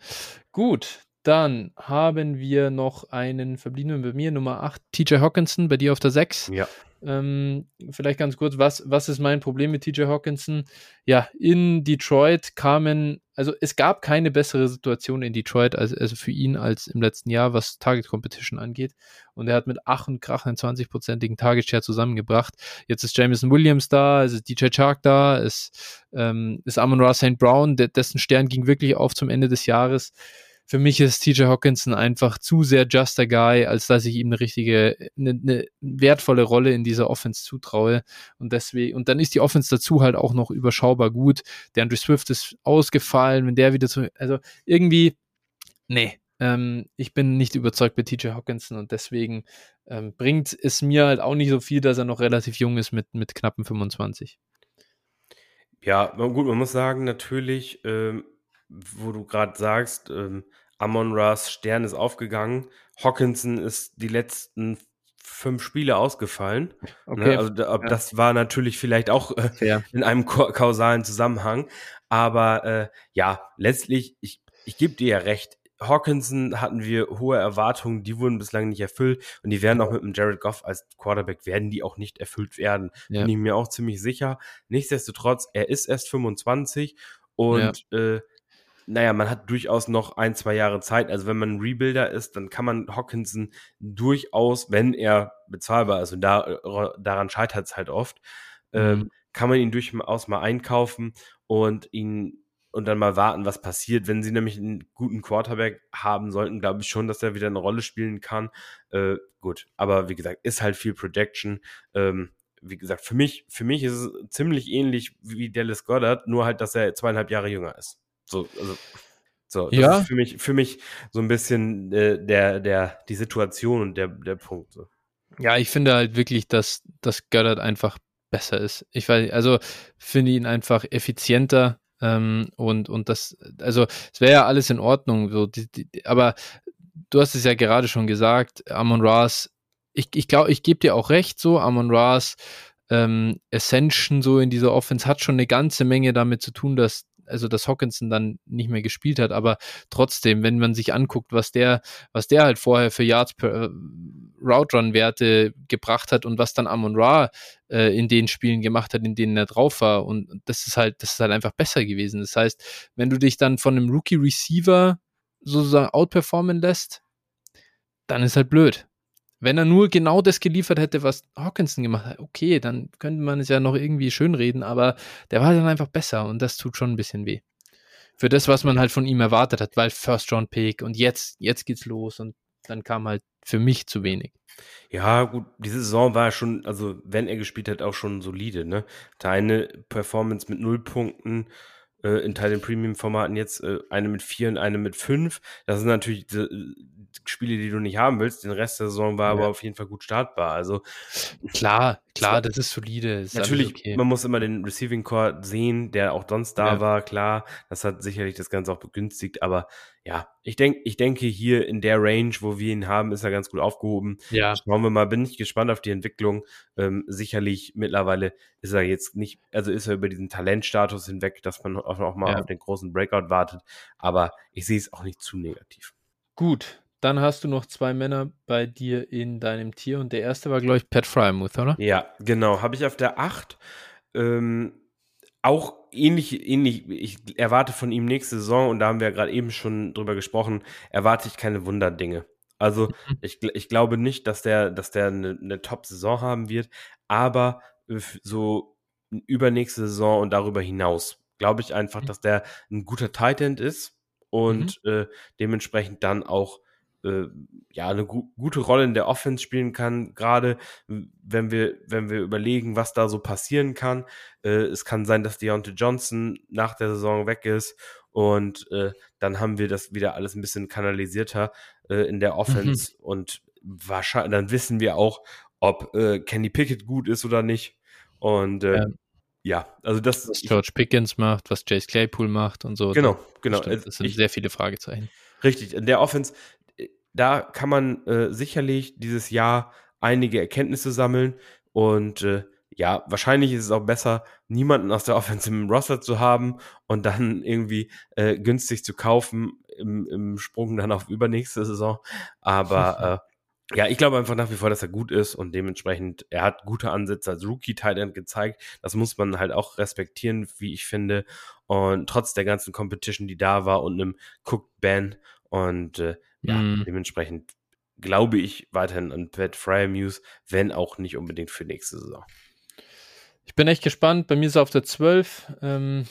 Gut, dann haben wir noch einen verbliebenen bei mir, Nummer 8, TJ Hawkinson, bei dir auf der 6. Ja. Ähm, vielleicht ganz kurz, was, was ist mein Problem mit TJ Hawkinson? Ja, in Detroit kamen, also es gab keine bessere Situation in Detroit, als, also für ihn als im letzten Jahr, was Target Competition angeht. Und er hat mit Ach und Krach einen 20-prozentigen Target Share zusammengebracht. Jetzt ist Jameson Williams da, es ist DJ Chark da, es ähm, ist Amon Ra St. Brown, der, dessen Stern ging wirklich auf zum Ende des Jahres für mich ist TJ Hawkinson einfach zu sehr just a guy, als dass ich ihm eine richtige, eine, eine wertvolle Rolle in dieser Offense zutraue. Und deswegen, und dann ist die Offense dazu halt auch noch überschaubar gut. Der Andrew Swift ist ausgefallen, wenn der wieder zu, also irgendwie, nee, ähm, ich bin nicht überzeugt bei TJ Hawkinson und deswegen ähm, bringt es mir halt auch nicht so viel, dass er noch relativ jung ist mit, mit knappen 25. Ja, gut, man muss sagen, natürlich, ähm, wo du gerade sagst, ähm, Amon Ras Stern ist aufgegangen. Hawkinson ist die letzten fünf Spiele ausgefallen. Ne? Okay. Ne? Also ja. das war natürlich vielleicht auch äh, in einem kausalen Zusammenhang. Aber äh, ja, letztlich, ich, ich gebe dir ja recht. Hawkinson hatten wir hohe Erwartungen, die wurden bislang nicht erfüllt und die werden auch mit dem Jared Goff als Quarterback werden die auch nicht erfüllt werden. Ja. Bin ich mir auch ziemlich sicher. Nichtsdestotrotz, er ist erst 25 und äh, naja, man hat durchaus noch ein, zwei Jahre Zeit. Also wenn man ein Rebuilder ist, dann kann man Hawkinson durchaus, wenn er bezahlbar ist, und da, äh, daran scheitert es halt oft, ähm, Mhm. kann man ihn durchaus mal einkaufen und ihn und dann mal warten, was passiert. Wenn sie nämlich einen guten Quarterback haben sollten, glaube ich schon, dass er wieder eine Rolle spielen kann. Äh, gut, aber wie gesagt, ist halt viel Projection. Ähm, wie gesagt, für mich, für mich ist es ziemlich ähnlich wie Dallas Goddard, nur halt, dass er zweieinhalb Jahre jünger ist. So, also, so, das Ja. ist für mich, für mich so ein bisschen äh, der, der, die Situation und der, der Punkt. So. Ja, ich finde halt wirklich, dass, dass Goddard einfach besser ist. Ich weiß, also finde ihn einfach effizienter ähm, und, und das, also es wäre ja alles in Ordnung, so, die, die, aber du hast es ja gerade schon gesagt, Amon Ra's, ich, ich glaube, ich gebe dir auch recht, so, Amon Ra's ähm, Ascension so in dieser Offense hat schon eine ganze Menge damit zu tun, dass also dass Hawkinson dann nicht mehr gespielt hat, aber trotzdem, wenn man sich anguckt, was der, was der halt vorher für Yards per äh, Route Run Werte gebracht hat und was dann Amon Ra äh, in den Spielen gemacht hat, in denen er drauf war und das ist halt, das ist halt einfach besser gewesen. Das heißt, wenn du dich dann von einem Rookie Receiver sozusagen outperformen lässt, dann ist halt blöd. Wenn er nur genau das geliefert hätte, was Hawkinson gemacht hat, okay, dann könnte man es ja noch irgendwie schönreden, aber der war dann einfach besser und das tut schon ein bisschen weh. Für das, was man halt von ihm erwartet hat, weil First Round Pick und jetzt, jetzt geht's los und dann kam halt für mich zu wenig. Ja, gut, diese Saison war schon, also wenn er gespielt hat, auch schon solide, ne? Da eine Performance mit null Punkten äh, in Teil den Premium-Formaten jetzt äh, eine mit vier und eine mit fünf. Das sind natürlich die, Spiele, die du nicht haben willst. Den Rest der Saison war ja. aber auf jeden Fall gut startbar. Also klar, klar, das ist solide. Ist natürlich, okay. man muss immer den Receiving Core sehen, der auch sonst da ja. war. Klar, das hat sicherlich das Ganze auch begünstigt. Aber ja, ich denke, ich denke hier in der Range, wo wir ihn haben, ist er ganz gut aufgehoben. Ja. Schauen wir mal, bin ich gespannt auf die Entwicklung. Ähm, sicherlich mittlerweile ist er jetzt nicht, also ist er über diesen Talentstatus hinweg, dass man auch noch mal ja. auf den großen Breakout wartet. Aber ich sehe es auch nicht zu negativ. Gut, dann hast du noch zwei Männer bei dir in deinem Tier und der erste war, glaube ich, Pat Fryermuth, oder? Ja, genau. Habe ich auf der 8. Ähm, auch ähnlich, ähnlich, ich erwarte von ihm nächste Saison, und da haben wir ja gerade eben schon drüber gesprochen, erwarte ich keine Wunderdinge. Also mhm. ich, ich glaube nicht, dass der, dass der eine, eine Top-Saison haben wird, aber so übernächste Saison und darüber hinaus glaube ich einfach, dass der ein guter Tight End ist und mhm. äh, dementsprechend dann auch äh, ja eine gu gute Rolle in der Offense spielen kann, gerade wenn wir wenn wir überlegen, was da so passieren kann. Äh, es kann sein, dass Deontay Johnson nach der Saison weg ist und äh, dann haben wir das wieder alles ein bisschen kanalisierter äh, in der Offense mhm. und wahrscheinlich dann wissen wir auch, ob äh, Kenny Pickett gut ist oder nicht und äh, ja. Ja, also das. Was George Pickens macht, was Chase Claypool macht und so. Genau, genau. Stimmt, das sind ich, sehr viele Fragezeichen. Richtig. In der Offense, da kann man äh, sicherlich dieses Jahr einige Erkenntnisse sammeln und äh, ja, wahrscheinlich ist es auch besser, niemanden aus der <laughs> Offense im Roster zu haben und dann irgendwie äh, günstig zu kaufen im, im Sprung dann auf übernächste Saison. Aber <laughs> äh, ja, ich glaube einfach nach wie vor, dass er gut ist und dementsprechend, er hat gute Ansätze als Rookie-Tight gezeigt. Das muss man halt auch respektieren, wie ich finde. Und trotz der ganzen Competition, die da war und einem Cook-Ban und äh, ja, mm. dementsprechend glaube ich weiterhin an Pat Fryer Muse, wenn auch nicht unbedingt für nächste Saison. Ich bin echt gespannt. Bei mir ist er auf der 12. Ähm,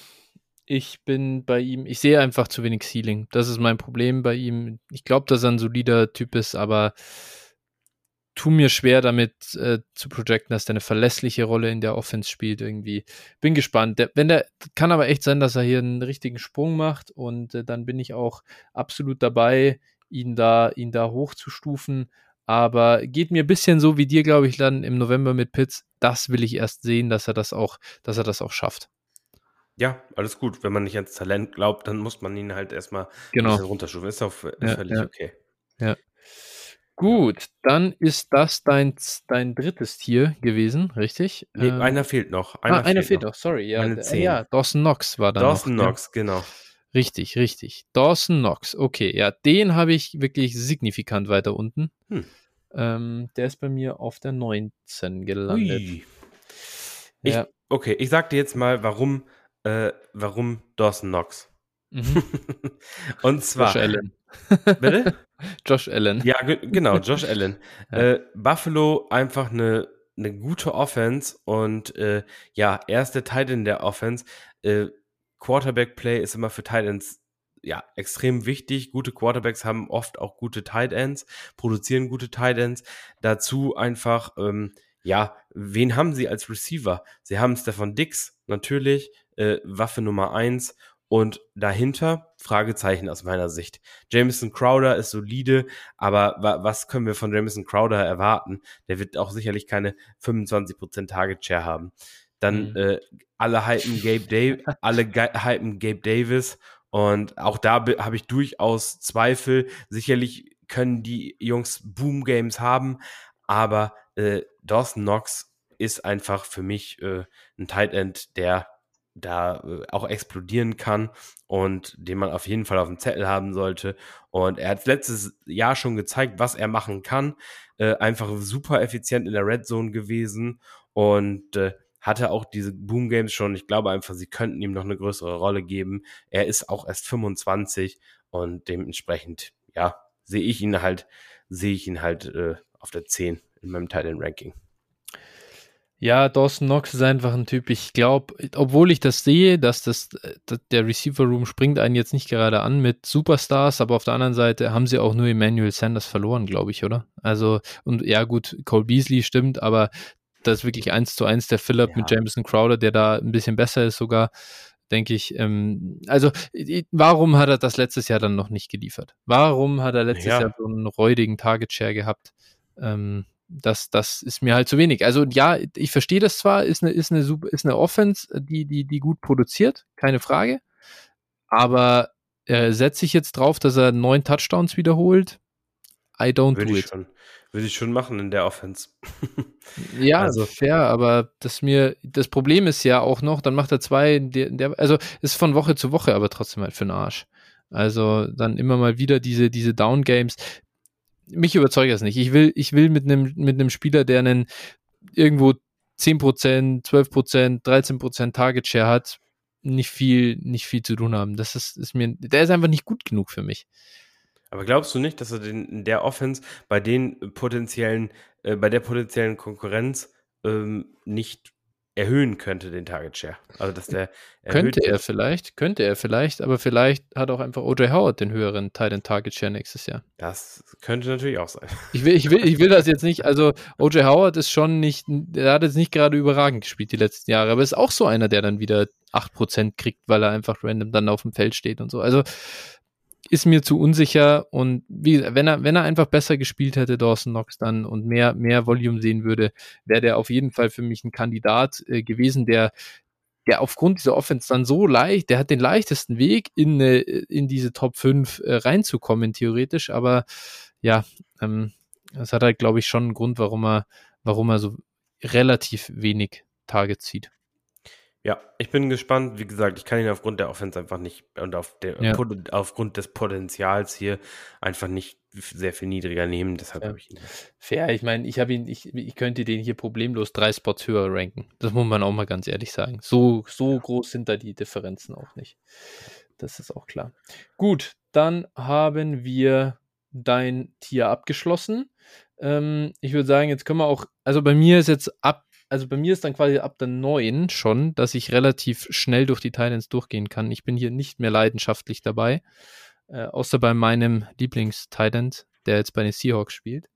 ich bin bei ihm, ich sehe einfach zu wenig Ceiling. Das ist mein Problem bei ihm. Ich glaube, dass er ein solider Typ ist, aber tu mir schwer damit äh, zu projecten, dass der eine verlässliche Rolle in der Offense spielt irgendwie. Bin gespannt. Der, wenn der kann aber echt sein, dass er hier einen richtigen Sprung macht und äh, dann bin ich auch absolut dabei, ihn da ihn da hochzustufen. Aber geht mir ein bisschen so wie dir, glaube ich, dann im November mit Pitts. Das will ich erst sehen, dass er das auch, dass er das auch schafft. Ja, alles gut. Wenn man nicht ans Talent glaubt, dann muss man ihn halt erstmal genau. runterstufen. Ist auch ist ja, völlig ja. okay. Ja. Gut, dann ist das dein, dein drittes Tier gewesen, richtig? Nee, ähm, einer fehlt noch. Einer, ah, einer fehlt noch. noch, sorry. Ja, Meine ja, Dawson Knox war da Dawson noch, Knox, genau. Richtig, richtig. Dawson Knox, okay, ja, den habe ich wirklich signifikant weiter unten. Hm. Ähm, der ist bei mir auf der 19 gelandet. Ich, ja. Okay, ich sag dir jetzt mal, warum, äh, warum Dawson Knox. Mhm. <laughs> Und zwar. Josh Allen. <laughs> Bitte? Josh Allen. Ja, genau, <laughs> Josh Allen. ja. äh, Buffalo einfach eine, eine gute Offense und äh, ja, erste Teil in der Offense. Äh, Quarterback-Play ist immer für Titans ja, extrem wichtig. Gute Quarterbacks haben oft auch gute Tight Ends, produzieren gute Tight Ends. Dazu einfach, ähm, ja, wen haben sie als Receiver? Sie haben Stefan Dix, natürlich, äh, Waffe Nummer eins und dahinter Fragezeichen aus meiner Sicht. Jameson Crowder ist solide, aber wa was können wir von Jameson Crowder erwarten? Der wird auch sicherlich keine 25% Target Share haben. Dann mhm. äh, alle hypen Gabe Davis, alle hypen Gabe Davis und auch da habe ich durchaus Zweifel. Sicherlich können die Jungs Boom Games haben, aber äh, Dawson Knox ist einfach für mich äh, ein Tight End, der da äh, auch explodieren kann und den man auf jeden Fall auf dem Zettel haben sollte. Und er hat letztes Jahr schon gezeigt, was er machen kann. Äh, einfach super effizient in der Red Zone gewesen und äh, hatte auch diese Boom Games schon. Ich glaube einfach, sie könnten ihm noch eine größere Rolle geben. Er ist auch erst 25 und dementsprechend, ja, sehe ich ihn halt, sehe ich ihn halt äh, auf der 10 in meinem Titan Ranking. Ja, Dawson Knox ist einfach ein Typ. Ich glaube, obwohl ich das sehe, dass das dass der Receiver Room springt einen jetzt nicht gerade an mit Superstars, aber auf der anderen Seite haben sie auch nur Emmanuel Sanders verloren, glaube ich, oder? Also und ja gut, Cole Beasley stimmt, aber das ist wirklich eins zu eins der Philip ja. mit Jameson Crowder, der da ein bisschen besser ist sogar, denke ich. Ähm, also, warum hat er das letztes Jahr dann noch nicht geliefert? Warum hat er letztes ja. Jahr so einen räudigen Target Share gehabt? Ähm, das, das ist mir halt zu wenig. Also ja, ich verstehe das zwar, ist eine, ist eine super, ist eine Offense, die, die, die gut produziert, keine Frage. Aber äh, setze ich jetzt drauf, dass er neun Touchdowns wiederholt? I don't Würde do it. Schon. Würde ich schon machen in der Offense. <laughs> ja, also fair, aber das mir, das Problem ist ja auch noch, dann macht er zwei, der, der, also ist von Woche zu Woche, aber trotzdem halt für den Arsch. Also dann immer mal wieder diese, diese Down-Games. Mich überzeugt das nicht. Ich will, ich will mit einem, mit einem Spieler, der einen irgendwo 10%, 12%, 13% Target Share hat, nicht viel, nicht viel zu tun haben. Das ist, ist mir, der ist einfach nicht gut genug für mich. Aber glaubst du nicht, dass er den, in der Offense bei den potenziellen, äh, bei der potenziellen Konkurrenz ähm, nicht erhöhen könnte, den Target Share? Also, dass der könnte er vielleicht, könnte er vielleicht, aber vielleicht hat auch einfach OJ Howard den höheren Titan Target Share nächstes Jahr. Das könnte natürlich auch sein. Ich will, ich will, ich will das jetzt nicht, also OJ Howard ist schon nicht, der hat jetzt nicht gerade überragend gespielt die letzten Jahre, aber ist auch so einer, der dann wieder 8% kriegt, weil er einfach random dann auf dem Feld steht und so. Also, ist mir zu unsicher und wie, wenn er, wenn er einfach besser gespielt hätte, Dawson Knox dann und mehr, mehr Volume sehen würde, wäre der auf jeden Fall für mich ein Kandidat äh, gewesen, der, der aufgrund dieser Offense dann so leicht, der hat den leichtesten Weg in, eine, in diese Top 5 äh, reinzukommen, theoretisch, aber ja, ähm, das hat halt, glaube ich, schon einen Grund, warum er, warum er so relativ wenig Targets zieht. Ja, ich bin gespannt. Wie gesagt, ich kann ihn aufgrund der Offense einfach nicht und auf der, ja. aufgrund des Potenzials hier einfach nicht sehr viel niedriger nehmen. Deshalb ja. habe ich ihn. Fair, ich meine, ich habe ihn, ich, ich könnte den hier problemlos drei Spots höher ranken. Das muss man auch mal ganz ehrlich sagen. So, so groß sind da die Differenzen auch nicht. Das ist auch klar. Gut, dann haben wir dein Tier abgeschlossen. Ähm, ich würde sagen, jetzt können wir auch, also bei mir ist jetzt ab also bei mir ist dann quasi ab der 9 schon, dass ich relativ schnell durch die Titans durchgehen kann. Ich bin hier nicht mehr leidenschaftlich dabei, äh, außer bei meinem Lieblings-Titan, der jetzt bei den Seahawks spielt.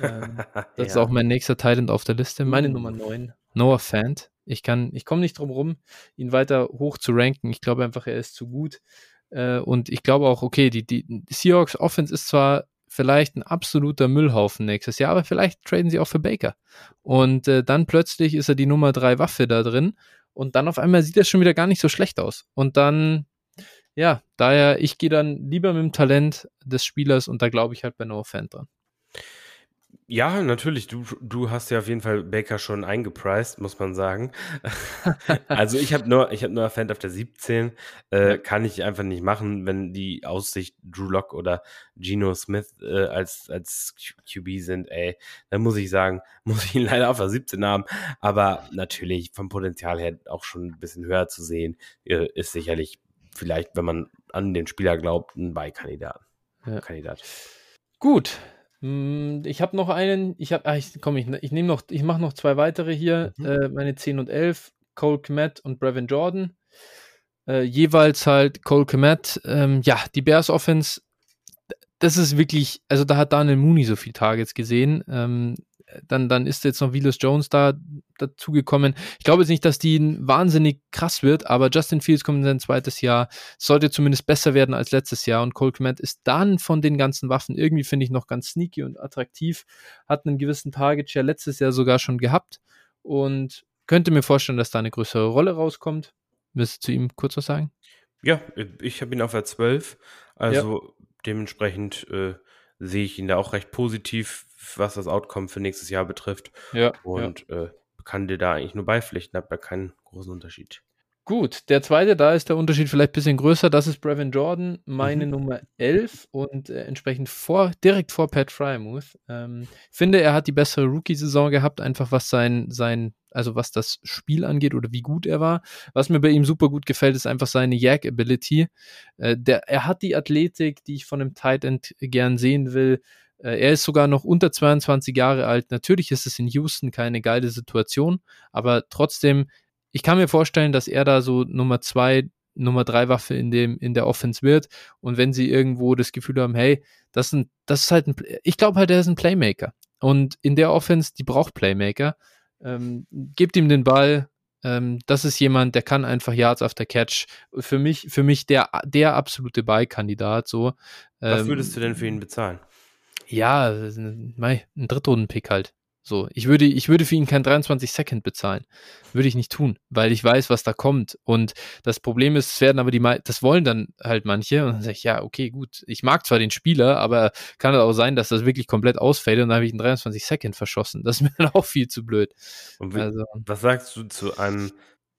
Ähm, <laughs> das ja. ist auch mein nächster Titan auf der Liste. Meine uh. Nummer 9, Noah Fant. Ich kann, ich komme nicht drum rum, ihn weiter hoch zu ranken. Ich glaube einfach, er ist zu gut. Äh, und ich glaube auch, okay, die, die Seahawks Offense ist zwar vielleicht ein absoluter Müllhaufen nächstes Jahr, aber vielleicht traden sie auch für Baker. Und äh, dann plötzlich ist er die Nummer drei Waffe da drin und dann auf einmal sieht er schon wieder gar nicht so schlecht aus. Und dann, ja, daher, ich gehe dann lieber mit dem Talent des Spielers und da glaube ich halt bei No Fan dran. Ja, natürlich. Du, du hast ja auf jeden Fall Baker schon eingepreist, muss man sagen. <laughs> also ich habe nur, ich habe nur Fan auf der 17. Äh, ja. Kann ich einfach nicht machen, wenn die Aussicht Drew Lock oder Geno Smith äh, als, als QB sind, ey. Dann muss ich sagen, <laughs> muss ich ihn leider auf der 17 haben. Aber natürlich vom Potenzial her auch schon ein bisschen höher zu sehen, äh, ist sicherlich vielleicht, wenn man an den Spieler glaubt, ein Beikandidat. Ja. Kandidat. Gut, ich habe noch einen, ich habe, ah, ich, komm, ich, ich nehme noch, ich mache noch zwei weitere hier, mhm. äh, meine 10 und 11, Cole Kmet und Brevin Jordan. Äh, jeweils halt Cole Kmet, ähm, ja, die Bears Offense, das ist wirklich, also da hat Daniel Mooney so viele Targets gesehen. Ähm, dann, dann ist jetzt noch Willis Jones da dazugekommen. Ich glaube jetzt nicht, dass die wahnsinnig krass wird, aber Justin Fields kommt in sein zweites Jahr, sollte zumindest besser werden als letztes Jahr und Cole Clement ist dann von den ganzen Waffen irgendwie, finde ich, noch ganz sneaky und attraktiv, hat einen gewissen Target Share letztes Jahr sogar schon gehabt und könnte mir vorstellen, dass da eine größere Rolle rauskommt. Willst du zu ihm kurz was sagen? Ja, ich habe ihn auf der 12, also ja. dementsprechend äh, sehe ich ihn da auch recht positiv was das Outcome für nächstes Jahr betrifft. Ja. Und ja. Äh, kann dir da eigentlich nur beipflichten, hat da keinen großen Unterschied. Gut, der zweite, da ist der Unterschied vielleicht ein bisschen größer. Das ist Brevin Jordan, meine mhm. Nummer 11 und äh, entsprechend vor, direkt vor Pat Fryermuth. Ähm, finde, er hat die bessere Rookie-Saison gehabt, einfach was sein, sein, also was das Spiel angeht oder wie gut er war. Was mir bei ihm super gut gefällt, ist einfach seine Yak-Ability. Äh, er hat die Athletik, die ich von einem Tight End gern sehen will. Äh, er ist sogar noch unter 22 Jahre alt. Natürlich ist es in Houston keine geile Situation, aber trotzdem, ich kann mir vorstellen, dass er da so Nummer zwei, Nummer drei Waffe in dem, in der Offense wird. Und wenn sie irgendwo das Gefühl haben, hey, das ist, ein, das ist halt ein, ich glaube halt, er ist ein Playmaker. Und in der Offense, die braucht Playmaker. Ähm, gebt ihm den Ball. Ähm, das ist jemand, der kann einfach Yards after Catch. Für mich, für mich der, der absolute Ballkandidat. So. Was ähm, würdest du denn für ihn bezahlen? Ja, ein Drittrunden-Pick halt. So, ich würde, ich würde für ihn kein 23 Second bezahlen. Würde ich nicht tun, weil ich weiß, was da kommt. Und das Problem ist, es werden aber die, das wollen dann halt manche. Und dann sage ich, ja, okay, gut. Ich mag zwar den Spieler, aber kann es auch sein, dass das wirklich komplett ausfällt und dann habe ich einen 23 Second verschossen. Das ist <laughs> mir dann auch viel zu blöd. Und wie, also, was sagst du zu einem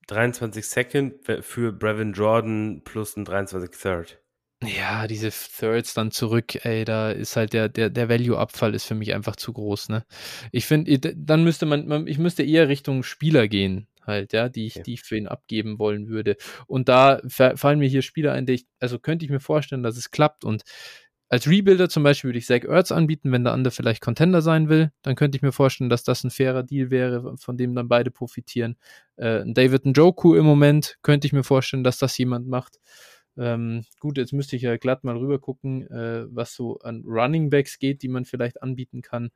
23 Second für Brevin Jordan plus ein 23 Third? Ja, diese Thirds dann zurück, ey, da ist halt der, der, der Value-Abfall ist für mich einfach zu groß, ne? Ich finde, dann müsste man, ich müsste eher Richtung Spieler gehen, halt, ja, die ich, ja. die ich für ihn abgeben wollen würde. Und da fallen mir hier Spieler ein, die ich, also könnte ich mir vorstellen, dass es klappt. Und als Rebuilder zum Beispiel würde ich Zach Ertz anbieten, wenn der andere vielleicht Contender sein will, dann könnte ich mir vorstellen, dass das ein fairer Deal wäre, von dem dann beide profitieren. Äh, David Njoku im Moment könnte ich mir vorstellen, dass das jemand macht. Ähm, gut, jetzt müsste ich ja glatt mal rüber gucken, äh, was so an Running Backs geht, die man vielleicht anbieten kann.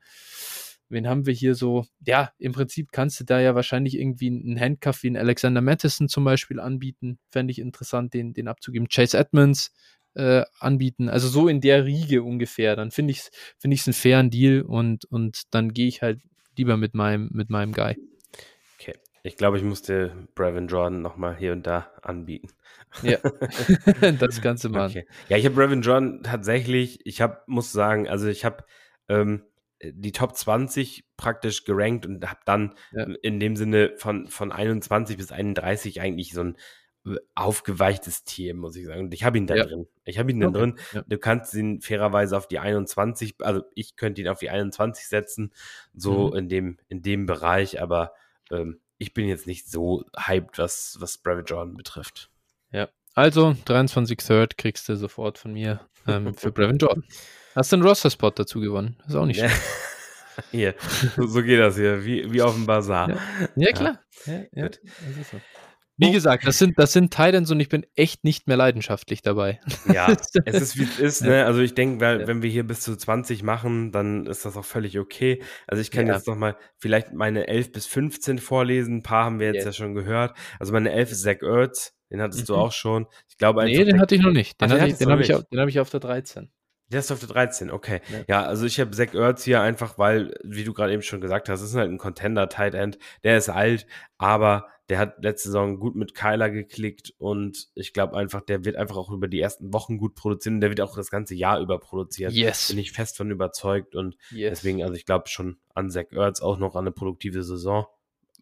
Wen haben wir hier so? Ja, im Prinzip kannst du da ja wahrscheinlich irgendwie einen Handcuff wie einen Alexander Madison zum Beispiel anbieten. Fände ich interessant, den, den abzugeben. Chase Edmonds äh, anbieten. Also so in der Riege ungefähr. Dann finde ich es find einen fairen Deal und, und dann gehe ich halt lieber mit meinem, mit meinem Guy. Okay. Ich glaube, ich musste Brevin Jordan nochmal hier und da anbieten. Ja, <laughs> das Ganze mal. Okay. Ja, ich habe Brevin Jordan tatsächlich, ich habe, muss sagen, also ich habe ähm, die Top 20 praktisch gerankt und habe dann ja. in dem Sinne von, von 21 bis 31 eigentlich so ein äh, aufgeweichtes Tier, muss ich sagen. Und ich habe ihn da ja. drin. Ich habe ihn da okay. drin. Ja. Du kannst ihn fairerweise auf die 21, also ich könnte ihn auf die 21 setzen, so mhm. in dem, in dem Bereich, aber ähm, ich bin jetzt nicht so hyped, was, was Brevin Jordan betrifft. Ja, also 23 Third kriegst du sofort von mir ähm, für <laughs> Brevin Jordan. Hast du einen Roster-Spot dazu gewonnen? Ist auch nicht schlecht. <laughs> hier, so, so, geht das hier, wie, wie auf dem Bazar. Ja, ja klar. Ja, ja, das ist so. Wie gesagt, das sind, das sind Titans und ich bin echt nicht mehr leidenschaftlich dabei. <laughs> Ja, es ist wie es ist, ne? Also ich denke, ja. wenn wir hier bis zu 20 machen, dann ist das auch völlig okay. Also ich kann ja. jetzt nochmal vielleicht meine 11 bis 15 vorlesen. Ein paar haben wir jetzt ja, ja schon gehört. Also meine 11 ist Zach Ertz, den hattest mhm. du auch schon. Ich glaube Nee, den hatte ich noch nicht. Den, den, den habe ich, auf, hab ich auf der 13. Der ist auf der 13, okay. Ja, ja also ich habe Zach Ertz hier einfach, weil, wie du gerade eben schon gesagt hast, ist halt ein Contender Tight End. Der ist alt, aber der hat letzte Saison gut mit Kyler geklickt und ich glaube einfach, der wird einfach auch über die ersten Wochen gut produzieren und der wird auch das ganze Jahr über produzieren. Yes. Bin ich fest von überzeugt und yes. deswegen, also ich glaube schon an Zach Ertz auch noch an eine produktive Saison.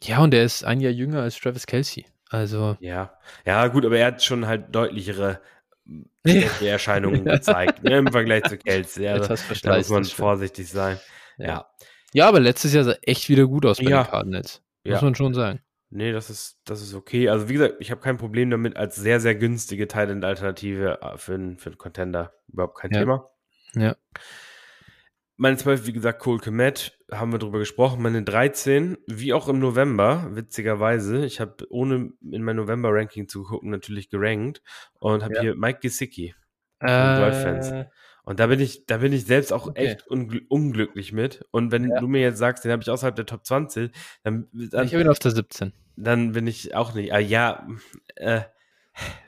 Ja, und er ist ein Jahr jünger als Travis Kelsey. Also. Ja, ja, gut, aber er hat schon halt deutlichere <laughs> Erscheinungen gezeigt ne, im Vergleich zu Kelsey. <laughs> Also, da muss man vorsichtig sein. Ja. ja. ja. aber letztes Jahr sah echt wieder gut aus bei ja. den Cardinals. Muss ja. man schon sagen. Nee, das ist, das ist okay. Also, wie gesagt, ich habe kein Problem damit, als sehr, sehr günstige Thailand-Alternative äh, für einen, für einen Contender. Überhaupt kein ja. Thema. Ja. Meine 12, wie gesagt, Cole Komet, haben wir drüber gesprochen. Meine 13, wie auch im November, witzigerweise, ich habe ohne in mein November-Ranking zu gucken natürlich gerankt und habe ja. hier Mike Gesicki von äh, Und da bin ich, da bin ich selbst auch okay. echt ungl unglücklich mit. Und wenn ja. du mir jetzt sagst, den habe ich außerhalb der Top 20, dann, dann ich habe ihn auf der 17. Dann bin ich auch nicht. Ah, ja, äh,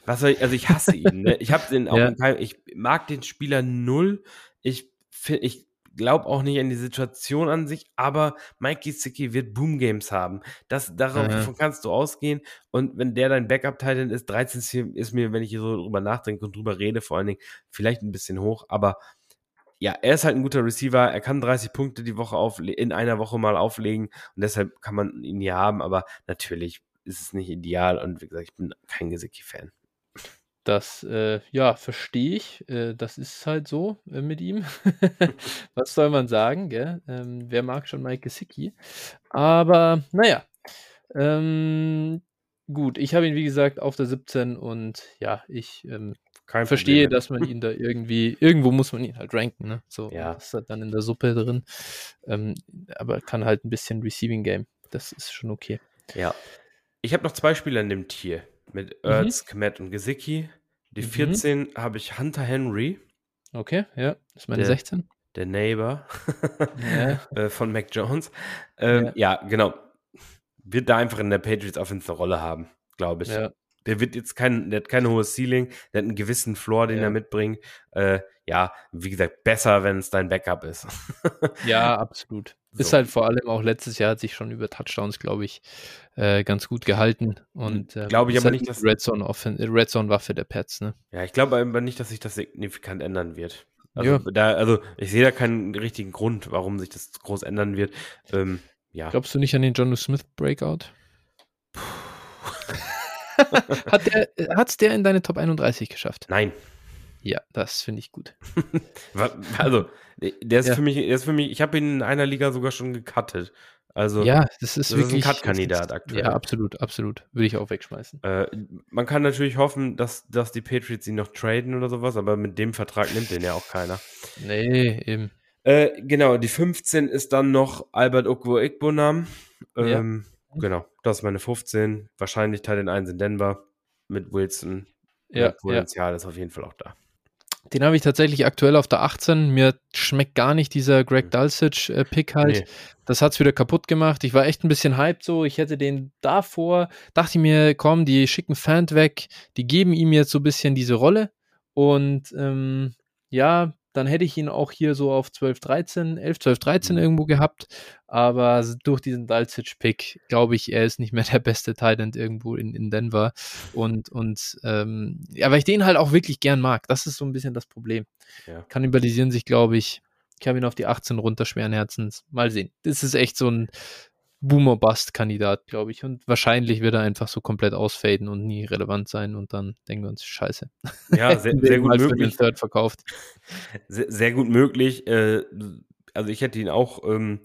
was soll ich, also ich hasse ihn. Ne? Ich habe den <laughs> auch, ja. keinem, ich mag den Spieler null. Ich finde, ich glaube auch nicht an die Situation an sich, aber Mike Gesicki wird Boom Games haben. Das, darauf mhm. kannst du ausgehen. Und wenn der dein Backup-Titan ist, 13 ist mir, wenn ich hier so drüber nachdenke und drüber rede, vor allen Dingen vielleicht ein bisschen hoch, aber ja, er ist halt ein guter Receiver. Er kann 30 Punkte die Woche auf, in einer Woche mal auflegen und deshalb kann man ihn hier haben, aber natürlich ist es nicht ideal und wie gesagt, ich bin kein Gesicki-Fan. Das, äh, ja, verstehe ich. Äh, das ist halt so äh, mit ihm. <laughs> Was soll man sagen, gell? Ähm, wer mag schon Mike Gesicki? Aber, naja. Ähm, gut, ich habe ihn, wie gesagt, auf der 17 und ja, ich ähm, verstehe, dass man ihn da irgendwie, irgendwo muss man ihn halt ranken, ne? So, ja. ist halt dann in der Suppe drin. Ähm, aber kann halt ein bisschen Receiving Game. Das ist schon okay. Ja. Ich habe noch zwei Spieler in dem Tier mit mhm. Ertz, mhm. Kmet und Gesicki. Die 14 mhm. habe ich Hunter Henry. Okay, ja, das ist meine der, 16. Der Neighbor ja. <laughs> Äh, von Mac Jones. Ähm, ja. ja. genau. Wird da einfach in der Patriots Offense eine Rolle haben, glaube ich. Ja. Der wird jetzt kein, der hat kein hohes Ceiling, der hat einen gewissen Floor, den er mitbringt. Äh, ja, wie gesagt, besser, wenn es dein Backup ist. <laughs> ja, absolut. So. Ist halt vor allem auch letztes Jahr hat sich schon über Touchdowns, glaube ich, äh, ganz gut gehalten. Und äh, glaube ich aber halt nicht, dass Red Zone, Red Zone Waffe der Pets, ne? Ja, ich glaube aber nicht, dass sich das signifikant ändern wird. Also, ja. da, also ich sehe da keinen richtigen Grund, warum sich das groß ändern wird. Ähm, ja. Glaubst du nicht an den John Smith Breakout? <laughs> <laughs> hat der, hat's der in deine Top 31 geschafft? Nein. Ja, das finde ich gut. <laughs> also, der ist ja. für mich, der ist für mich, ich habe ihn in einer Liga sogar schon gecuttet. Also, ja, das ist das wirklich ist ein Cut-Kandidat aktuell. Ja, absolut, absolut. Würde ich auch wegschmeißen. Äh, man kann natürlich hoffen, dass, dass die Patriots ihn noch traden oder sowas, aber mit dem Vertrag nimmt den ja auch keiner. Nee, eben. Äh, genau, die 15 ist dann noch Albert Okwo Igbonam. Ähm, ja. Genau, das ist meine 15. Wahrscheinlich Teil den 1 in Denver mit Wilson. Ja, Potenzial ja. ist auf jeden Fall auch da. Den habe ich tatsächlich aktuell auf der 18. Mir schmeckt gar nicht dieser Greg hm. Dulcich-Pick halt. Nee. Das hat es wieder kaputt gemacht. Ich war echt ein bisschen hyped so. Ich hätte den davor, dachte ich mir, komm, die schicken Fan weg, die geben ihm jetzt so ein bisschen diese Rolle. Und ähm, ja, dann hätte ich ihn auch hier so auf 12, 13, 11, 12, 13 irgendwo gehabt. Aber durch diesen Dulcich-Pick glaube ich, er ist nicht mehr <laughs> der beste Titan irgendwo in, in Denver. Und, und ähm, ja, weil ich den halt auch wirklich gern mag. Das ist so ein bisschen das Problem. Ja. Kannibalisieren sich, glaube ich. Ich habe ihn auf die 18 runter, schweren Herzens. Mal sehen. Das ist echt so ein Boomer-Bust-Kandidat, glaube ich. Und wahrscheinlich wird er einfach so komplett ausfaden und nie relevant sein. Und dann denken wir uns, scheiße. Ja, sehr, <laughs> sehr gut möglich. Third verkauft. <laughs> Sehr, sehr gut möglich. Äh, also ich hätte ihn auch ähm,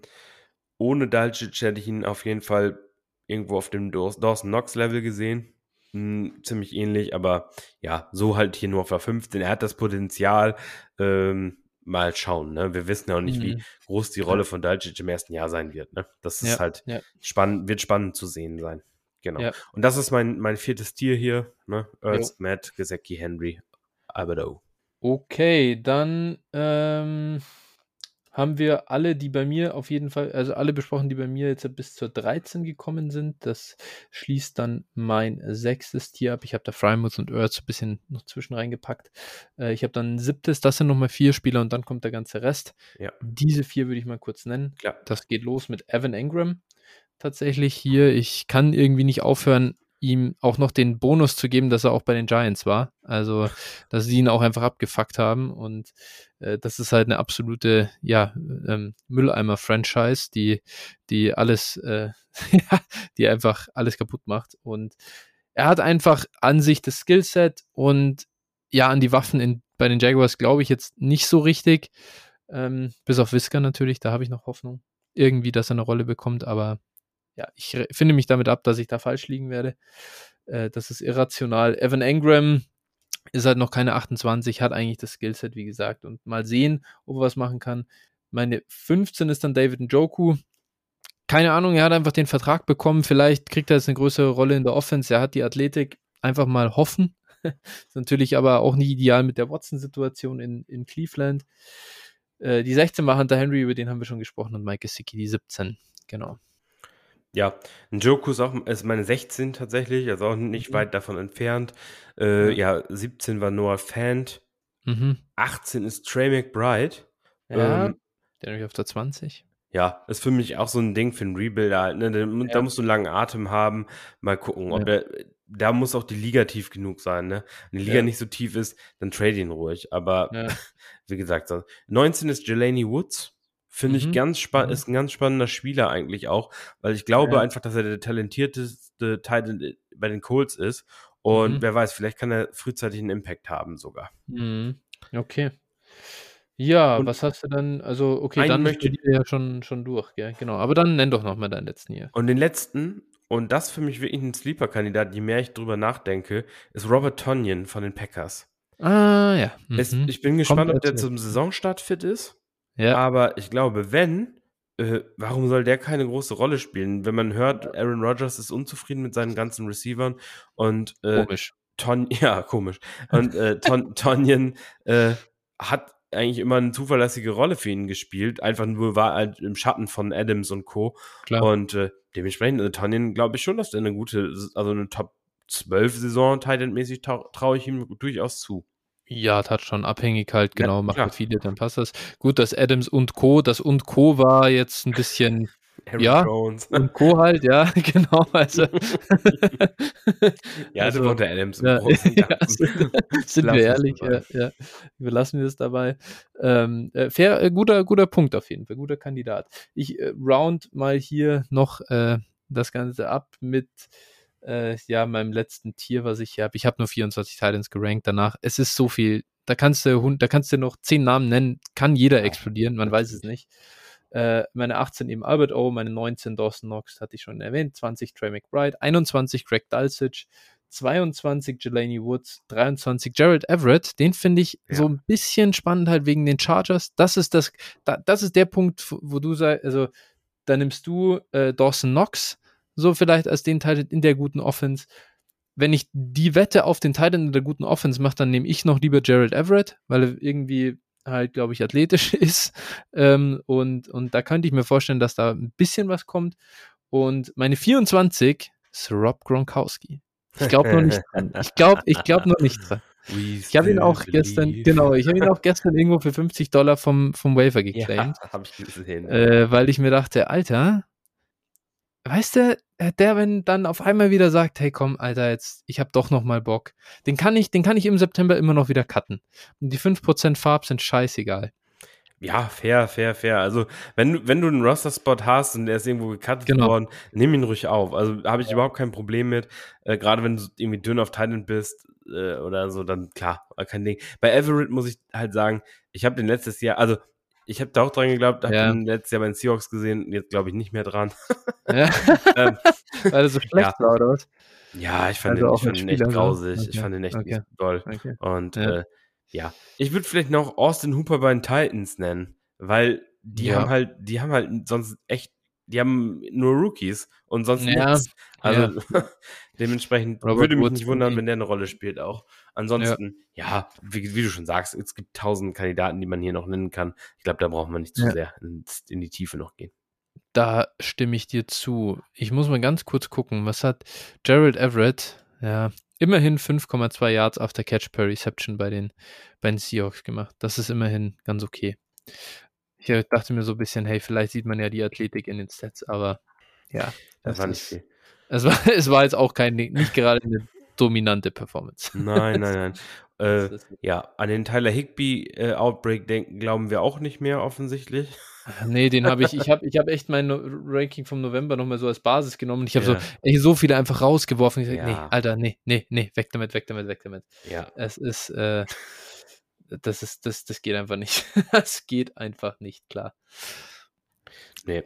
ohne Dalcic hätte ich ihn auf jeden Fall irgendwo auf dem Dawson Knox Level gesehen. Hm, ziemlich ähnlich, aber ja, so halt hier nur auf der 15. Er hat das Potenzial. Ähm, mal schauen. Ne? Wir wissen ja auch nicht, mhm. wie groß die Rolle von Dalcic im ersten Jahr sein wird. Ne? Das ist ja, halt ja. spannend, wird spannend zu sehen sein. Genau. Ja. Und das ist mein, mein viertes Tier hier. Ne? Earth, Matt, Gesecki, Henry, Albedo. Okay, dann ähm, haben wir alle, die bei mir auf jeden Fall, also alle besprochen, die bei mir jetzt bis zur 13 gekommen sind. Das schließt dann mein sechstes Tier ab. Ich habe da Frymouth und Earth ein bisschen noch zwischen reingepackt. Äh, ich habe dann ein siebtes, das sind nochmal vier Spieler und dann kommt der ganze Rest. Ja. Diese vier würde ich mal kurz nennen. Klar. Das geht los mit Evan Ingram, tatsächlich hier. Ich kann irgendwie nicht aufhören, ihm auch noch den Bonus zu geben, dass er auch bei den Giants war. Also, <laughs> dass sie ihn auch einfach abgefuckt haben. Und äh, das ist halt eine absolute, ja, ähm, Mülleimer-Franchise, die, die alles, äh, <laughs> die einfach alles kaputt macht. Und er hat einfach an sich das Skillset und ja, an die Waffen in, bei den Jaguars glaube ich jetzt nicht so richtig. Ähm, bis auf Whisker natürlich, da habe ich noch Hoffnung. Irgendwie, dass er eine Rolle bekommt, aber ja, ich finde mich damit ab, dass ich da falsch liegen werde. Äh, das ist irrational. Evan Engram ist halt noch keine 28, hat eigentlich das Skillset, wie gesagt. Und mal sehen, ob er was machen kann. Meine 15 ist dann David Njoku. Keine Ahnung, er hat einfach den Vertrag bekommen. Vielleicht kriegt er jetzt eine größere Rolle in der Offense. Er hat die Athletik. Einfach mal hoffen. <laughs> ist natürlich aber auch nie ideal mit der Watson-Situation in, in Cleveland. Äh, die 16 war Hunter Henry, über den haben wir schon gesprochen, und Mike Gesicki, die 17. Genau. Ja, Njoku ist auch ist meine 16 tatsächlich, also auch nicht mhm. weit davon entfernt. Äh, ja, 17 war Noah Fant. Mhm. 18 ist Trey McBride. Ja, ähm, der nämlich auf der 20. Ja, ist für mich auch so ein Ding für einen Rebuilder. Halt, ne? Da, ja. da, musst du einen langen Atem haben. Mal gucken, ob ja. der, da muss auch die Liga tief genug sein. Ne? Wenn die Liga ja. nicht so tief ist, dann trade ihn ruhig. Aber <laughs> wie gesagt, 19 ist Jelani Woods. Finde ich mhm. ganz spannend, mhm. ist ein ganz spannender Spieler eigentlich auch, weil ich glaube ja. einfach, dass er der talentierteste Teil bei den Colts ist. Und mhm. wer weiß, vielleicht kann er frühzeitig einen Impact haben sogar. Mhm. Okay. Ja, und was hast du dann? Also, okay, dann möchte ich ja schon, schon durch, gell? Genau. Aber dann nenn doch nochmal deinen letzten hier. Und den letzten, und das für mich wirklich ein Sleeper-Kandidat, je mehr ich drüber nachdenke, ist Robert Tonyan von den Packers. Ah, ja. Es, mhm. ich bin gespannt, Kommt ob der zum Saisonstart fit ist. Ja. Aber ich glaube, wenn, äh, warum soll der keine große Rolle spielen? Wenn man hört, Aaron Rodgers ist unzufrieden mit seinen ganzen Receivern und äh, komisch. Ton, <laughs> ja, komisch. Und äh, Ton, <laughs> Tonyan äh, hat eigentlich immer eine zuverlässige Rolle für ihn gespielt. Einfach nur war halt im Schatten von Adams und Co. Klar. Und äh, dementsprechend, also Tonyan glaube ich schon, dass der eine gute, also eine Top 12 Saison Titan-mäßig traue ich ihm durchaus zu. Ja, Touchdown abhängig halt, genau, ja, macht er viele, dann passt das. Gut, dass Adams und Co., das und Co. war jetzt ein bisschen, <laughs> Aaron ja, Jones. und Co. halt, ja, <laughs> genau, also. <laughs> ja, also, also der Adams ja, ja, sind wir ehrlich, ja, ja, überlassen wir es dabei. Ähm, äh, fair, äh, guter, guter Punkt auf jeden Fall, guter Kandidat. Ich äh, round mal hier noch äh, das Ganze ab mit äh, ja, meinem letzten Tier, was ich hier habe. Ich habe nur 24 Titans gerankt danach. Es ist so viel. Da kannst du, da kannst du noch zehn Namen nennen, kann jeder explodieren, man weiß es nicht. Äh, meine 18 eben Albert O, meine 19 Dawson Knox, hatte ich schon erwähnt, 20 Trey McBride, 21 Greg Dulcich, 22 Jelani Woods, 23 Jared Everett. Den finde ich ja. so ein bisschen spannend halt wegen den Chargers. Das ist das, da, das ist der Punkt, wo du sagst, also da nimmst du äh, Dawson Knox, so vielleicht als den Teil in der guten Offense. Wenn ich die Wette auf den Teil in der guten Offense mache, dann nehme ich noch lieber Gerald Everett, weil er irgendwie halt, glaube ich, athletisch <laughs> ist. Ähm, und, und da könnte ich mir vorstellen, dass da ein bisschen was kommt. Und meine 24 ist Rob Gronkowski. Ich glaube noch nicht dran. <laughs> Ich glaube ich glaub noch nicht dran. Ich habe ihn auch gestern, genau, ich habe ihn auch gestern irgendwo für 50 Dollar vom, vom Wafer <laughs> geclaimed. Ja, habe ich gesehen. Äh, weil ich mir dachte, Alter, weißt du, äh, der, wenn dann auf einmal wieder sagt, hey komm, Alter, jetzt, ich hab doch noch mal Bock, den kann ich, den kann ich im September immer noch wieder cutten. Und die 5% Farb sind scheißegal. Ja, fair, fair, fair. Also, wenn du, wenn du einen Roster-Spot hast und der ist irgendwo gecuttet genau. worden, nimm ihn ruhig auf. Also, habe ich ja. überhaupt kein Problem mit. Äh, Gerade wenn du irgendwie dünn auf Titan bist äh, oder so, dann klar, kein Ding. Bei Everett muss ich halt sagen, ich habe den letztes Jahr, also ich habe da auch dran geglaubt, habe ja. ihn letztes Jahr bei den Seahawks gesehen, jetzt glaube ich nicht mehr dran. Ja. <laughs> ähm, Weil er so schlecht ja. war, oder was? Ja, ich fand also ihn, ich fand ihn echt grausig. Okay. Ich fand ihn echt okay. nicht toll. Okay. Und ja, äh, ja. ich würde vielleicht noch Austin Hooper bei den Titans nennen, weil die ja. haben halt, die haben halt sonst echt, die haben nur Rookies und sonst ja. nichts. Also <laughs> dementsprechend Robert würde mich Woods nicht wundern, wenn der eine Rolle spielt auch. Ansonsten, ja, ja wie, wie, du schon sagst, es gibt tausend Kandidaten, die man hier noch nennen kann. Ich glaube, da braucht man nicht zu ja. sehr in, in, die Tiefe noch gehen. Da stimme ich dir zu. Ich muss mal ganz kurz gucken, was hat Gerald Everett, ja, immerhin 5,2 Yards after Catch per Reception bei den, bei den Seahawks gemacht. Das ist immerhin ganz okay. Ich dachte mir so ein bisschen, hey, vielleicht sieht man ja die Athletik in den Stats, aber Ja, Das, das war nicht ist- viel. Es war, <laughs> es war jetzt auch kein, nicht gerade eine dominante Performance. Nein, nein, nein. <laughs> Äh, ja, an den Tyler Higby äh, Outbreak denken glauben wir auch nicht mehr offensichtlich. <laughs> Nee, den habe ich, ich habe ich hab echt mein Ranking vom November nochmal so als Basis genommen. Ich habe Ja. so, echt so viele einfach rausgeworfen. Ich sag, Ja. nee, Alter, nee, nee, nee, weg damit, weg damit, weg damit. Ja, Es ist, äh, <laughs> das ist, das, das geht einfach nicht. Das geht einfach nicht, klar. Nee.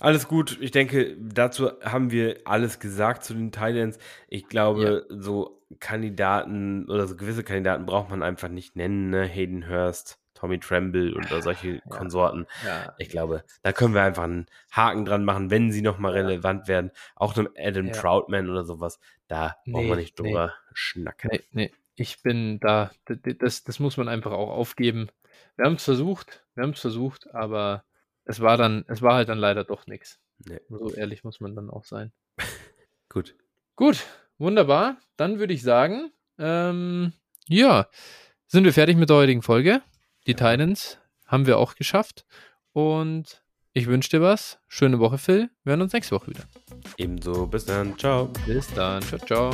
Alles gut. Ich denke, dazu haben wir alles gesagt zu den Titans. Ich glaube, so Kandidaten oder so gewisse Kandidaten braucht man einfach nicht nennen. Ne? Hayden Hurst, Tommy Tremble oder solche Konsorten. Ja, Ich glaube, da können wir einfach einen Haken dran machen, wenn sie nochmal Ja. relevant werden. Auch einem Adam Ja. Troutman oder sowas. Da brauchen wir Nee, nicht drüber schnacken. nee, nee, ich bin da, das, das muss man einfach auch aufgeben. Wir haben es versucht, wir haben es versucht, aber es war dann, es war halt dann leider doch nichts. Nee. So ehrlich muss man dann auch sein. <laughs> Gut. Gut, wunderbar. Dann würde ich sagen, ähm, ja, sind wir fertig mit der heutigen Folge. Die Ja. Titans haben wir auch geschafft. Und ich wünsche dir was. Schöne Woche, Phil. Wir hören uns nächste Woche wieder. Ebenso. Bis dann. Ciao. Bis dann. Ciao, ciao.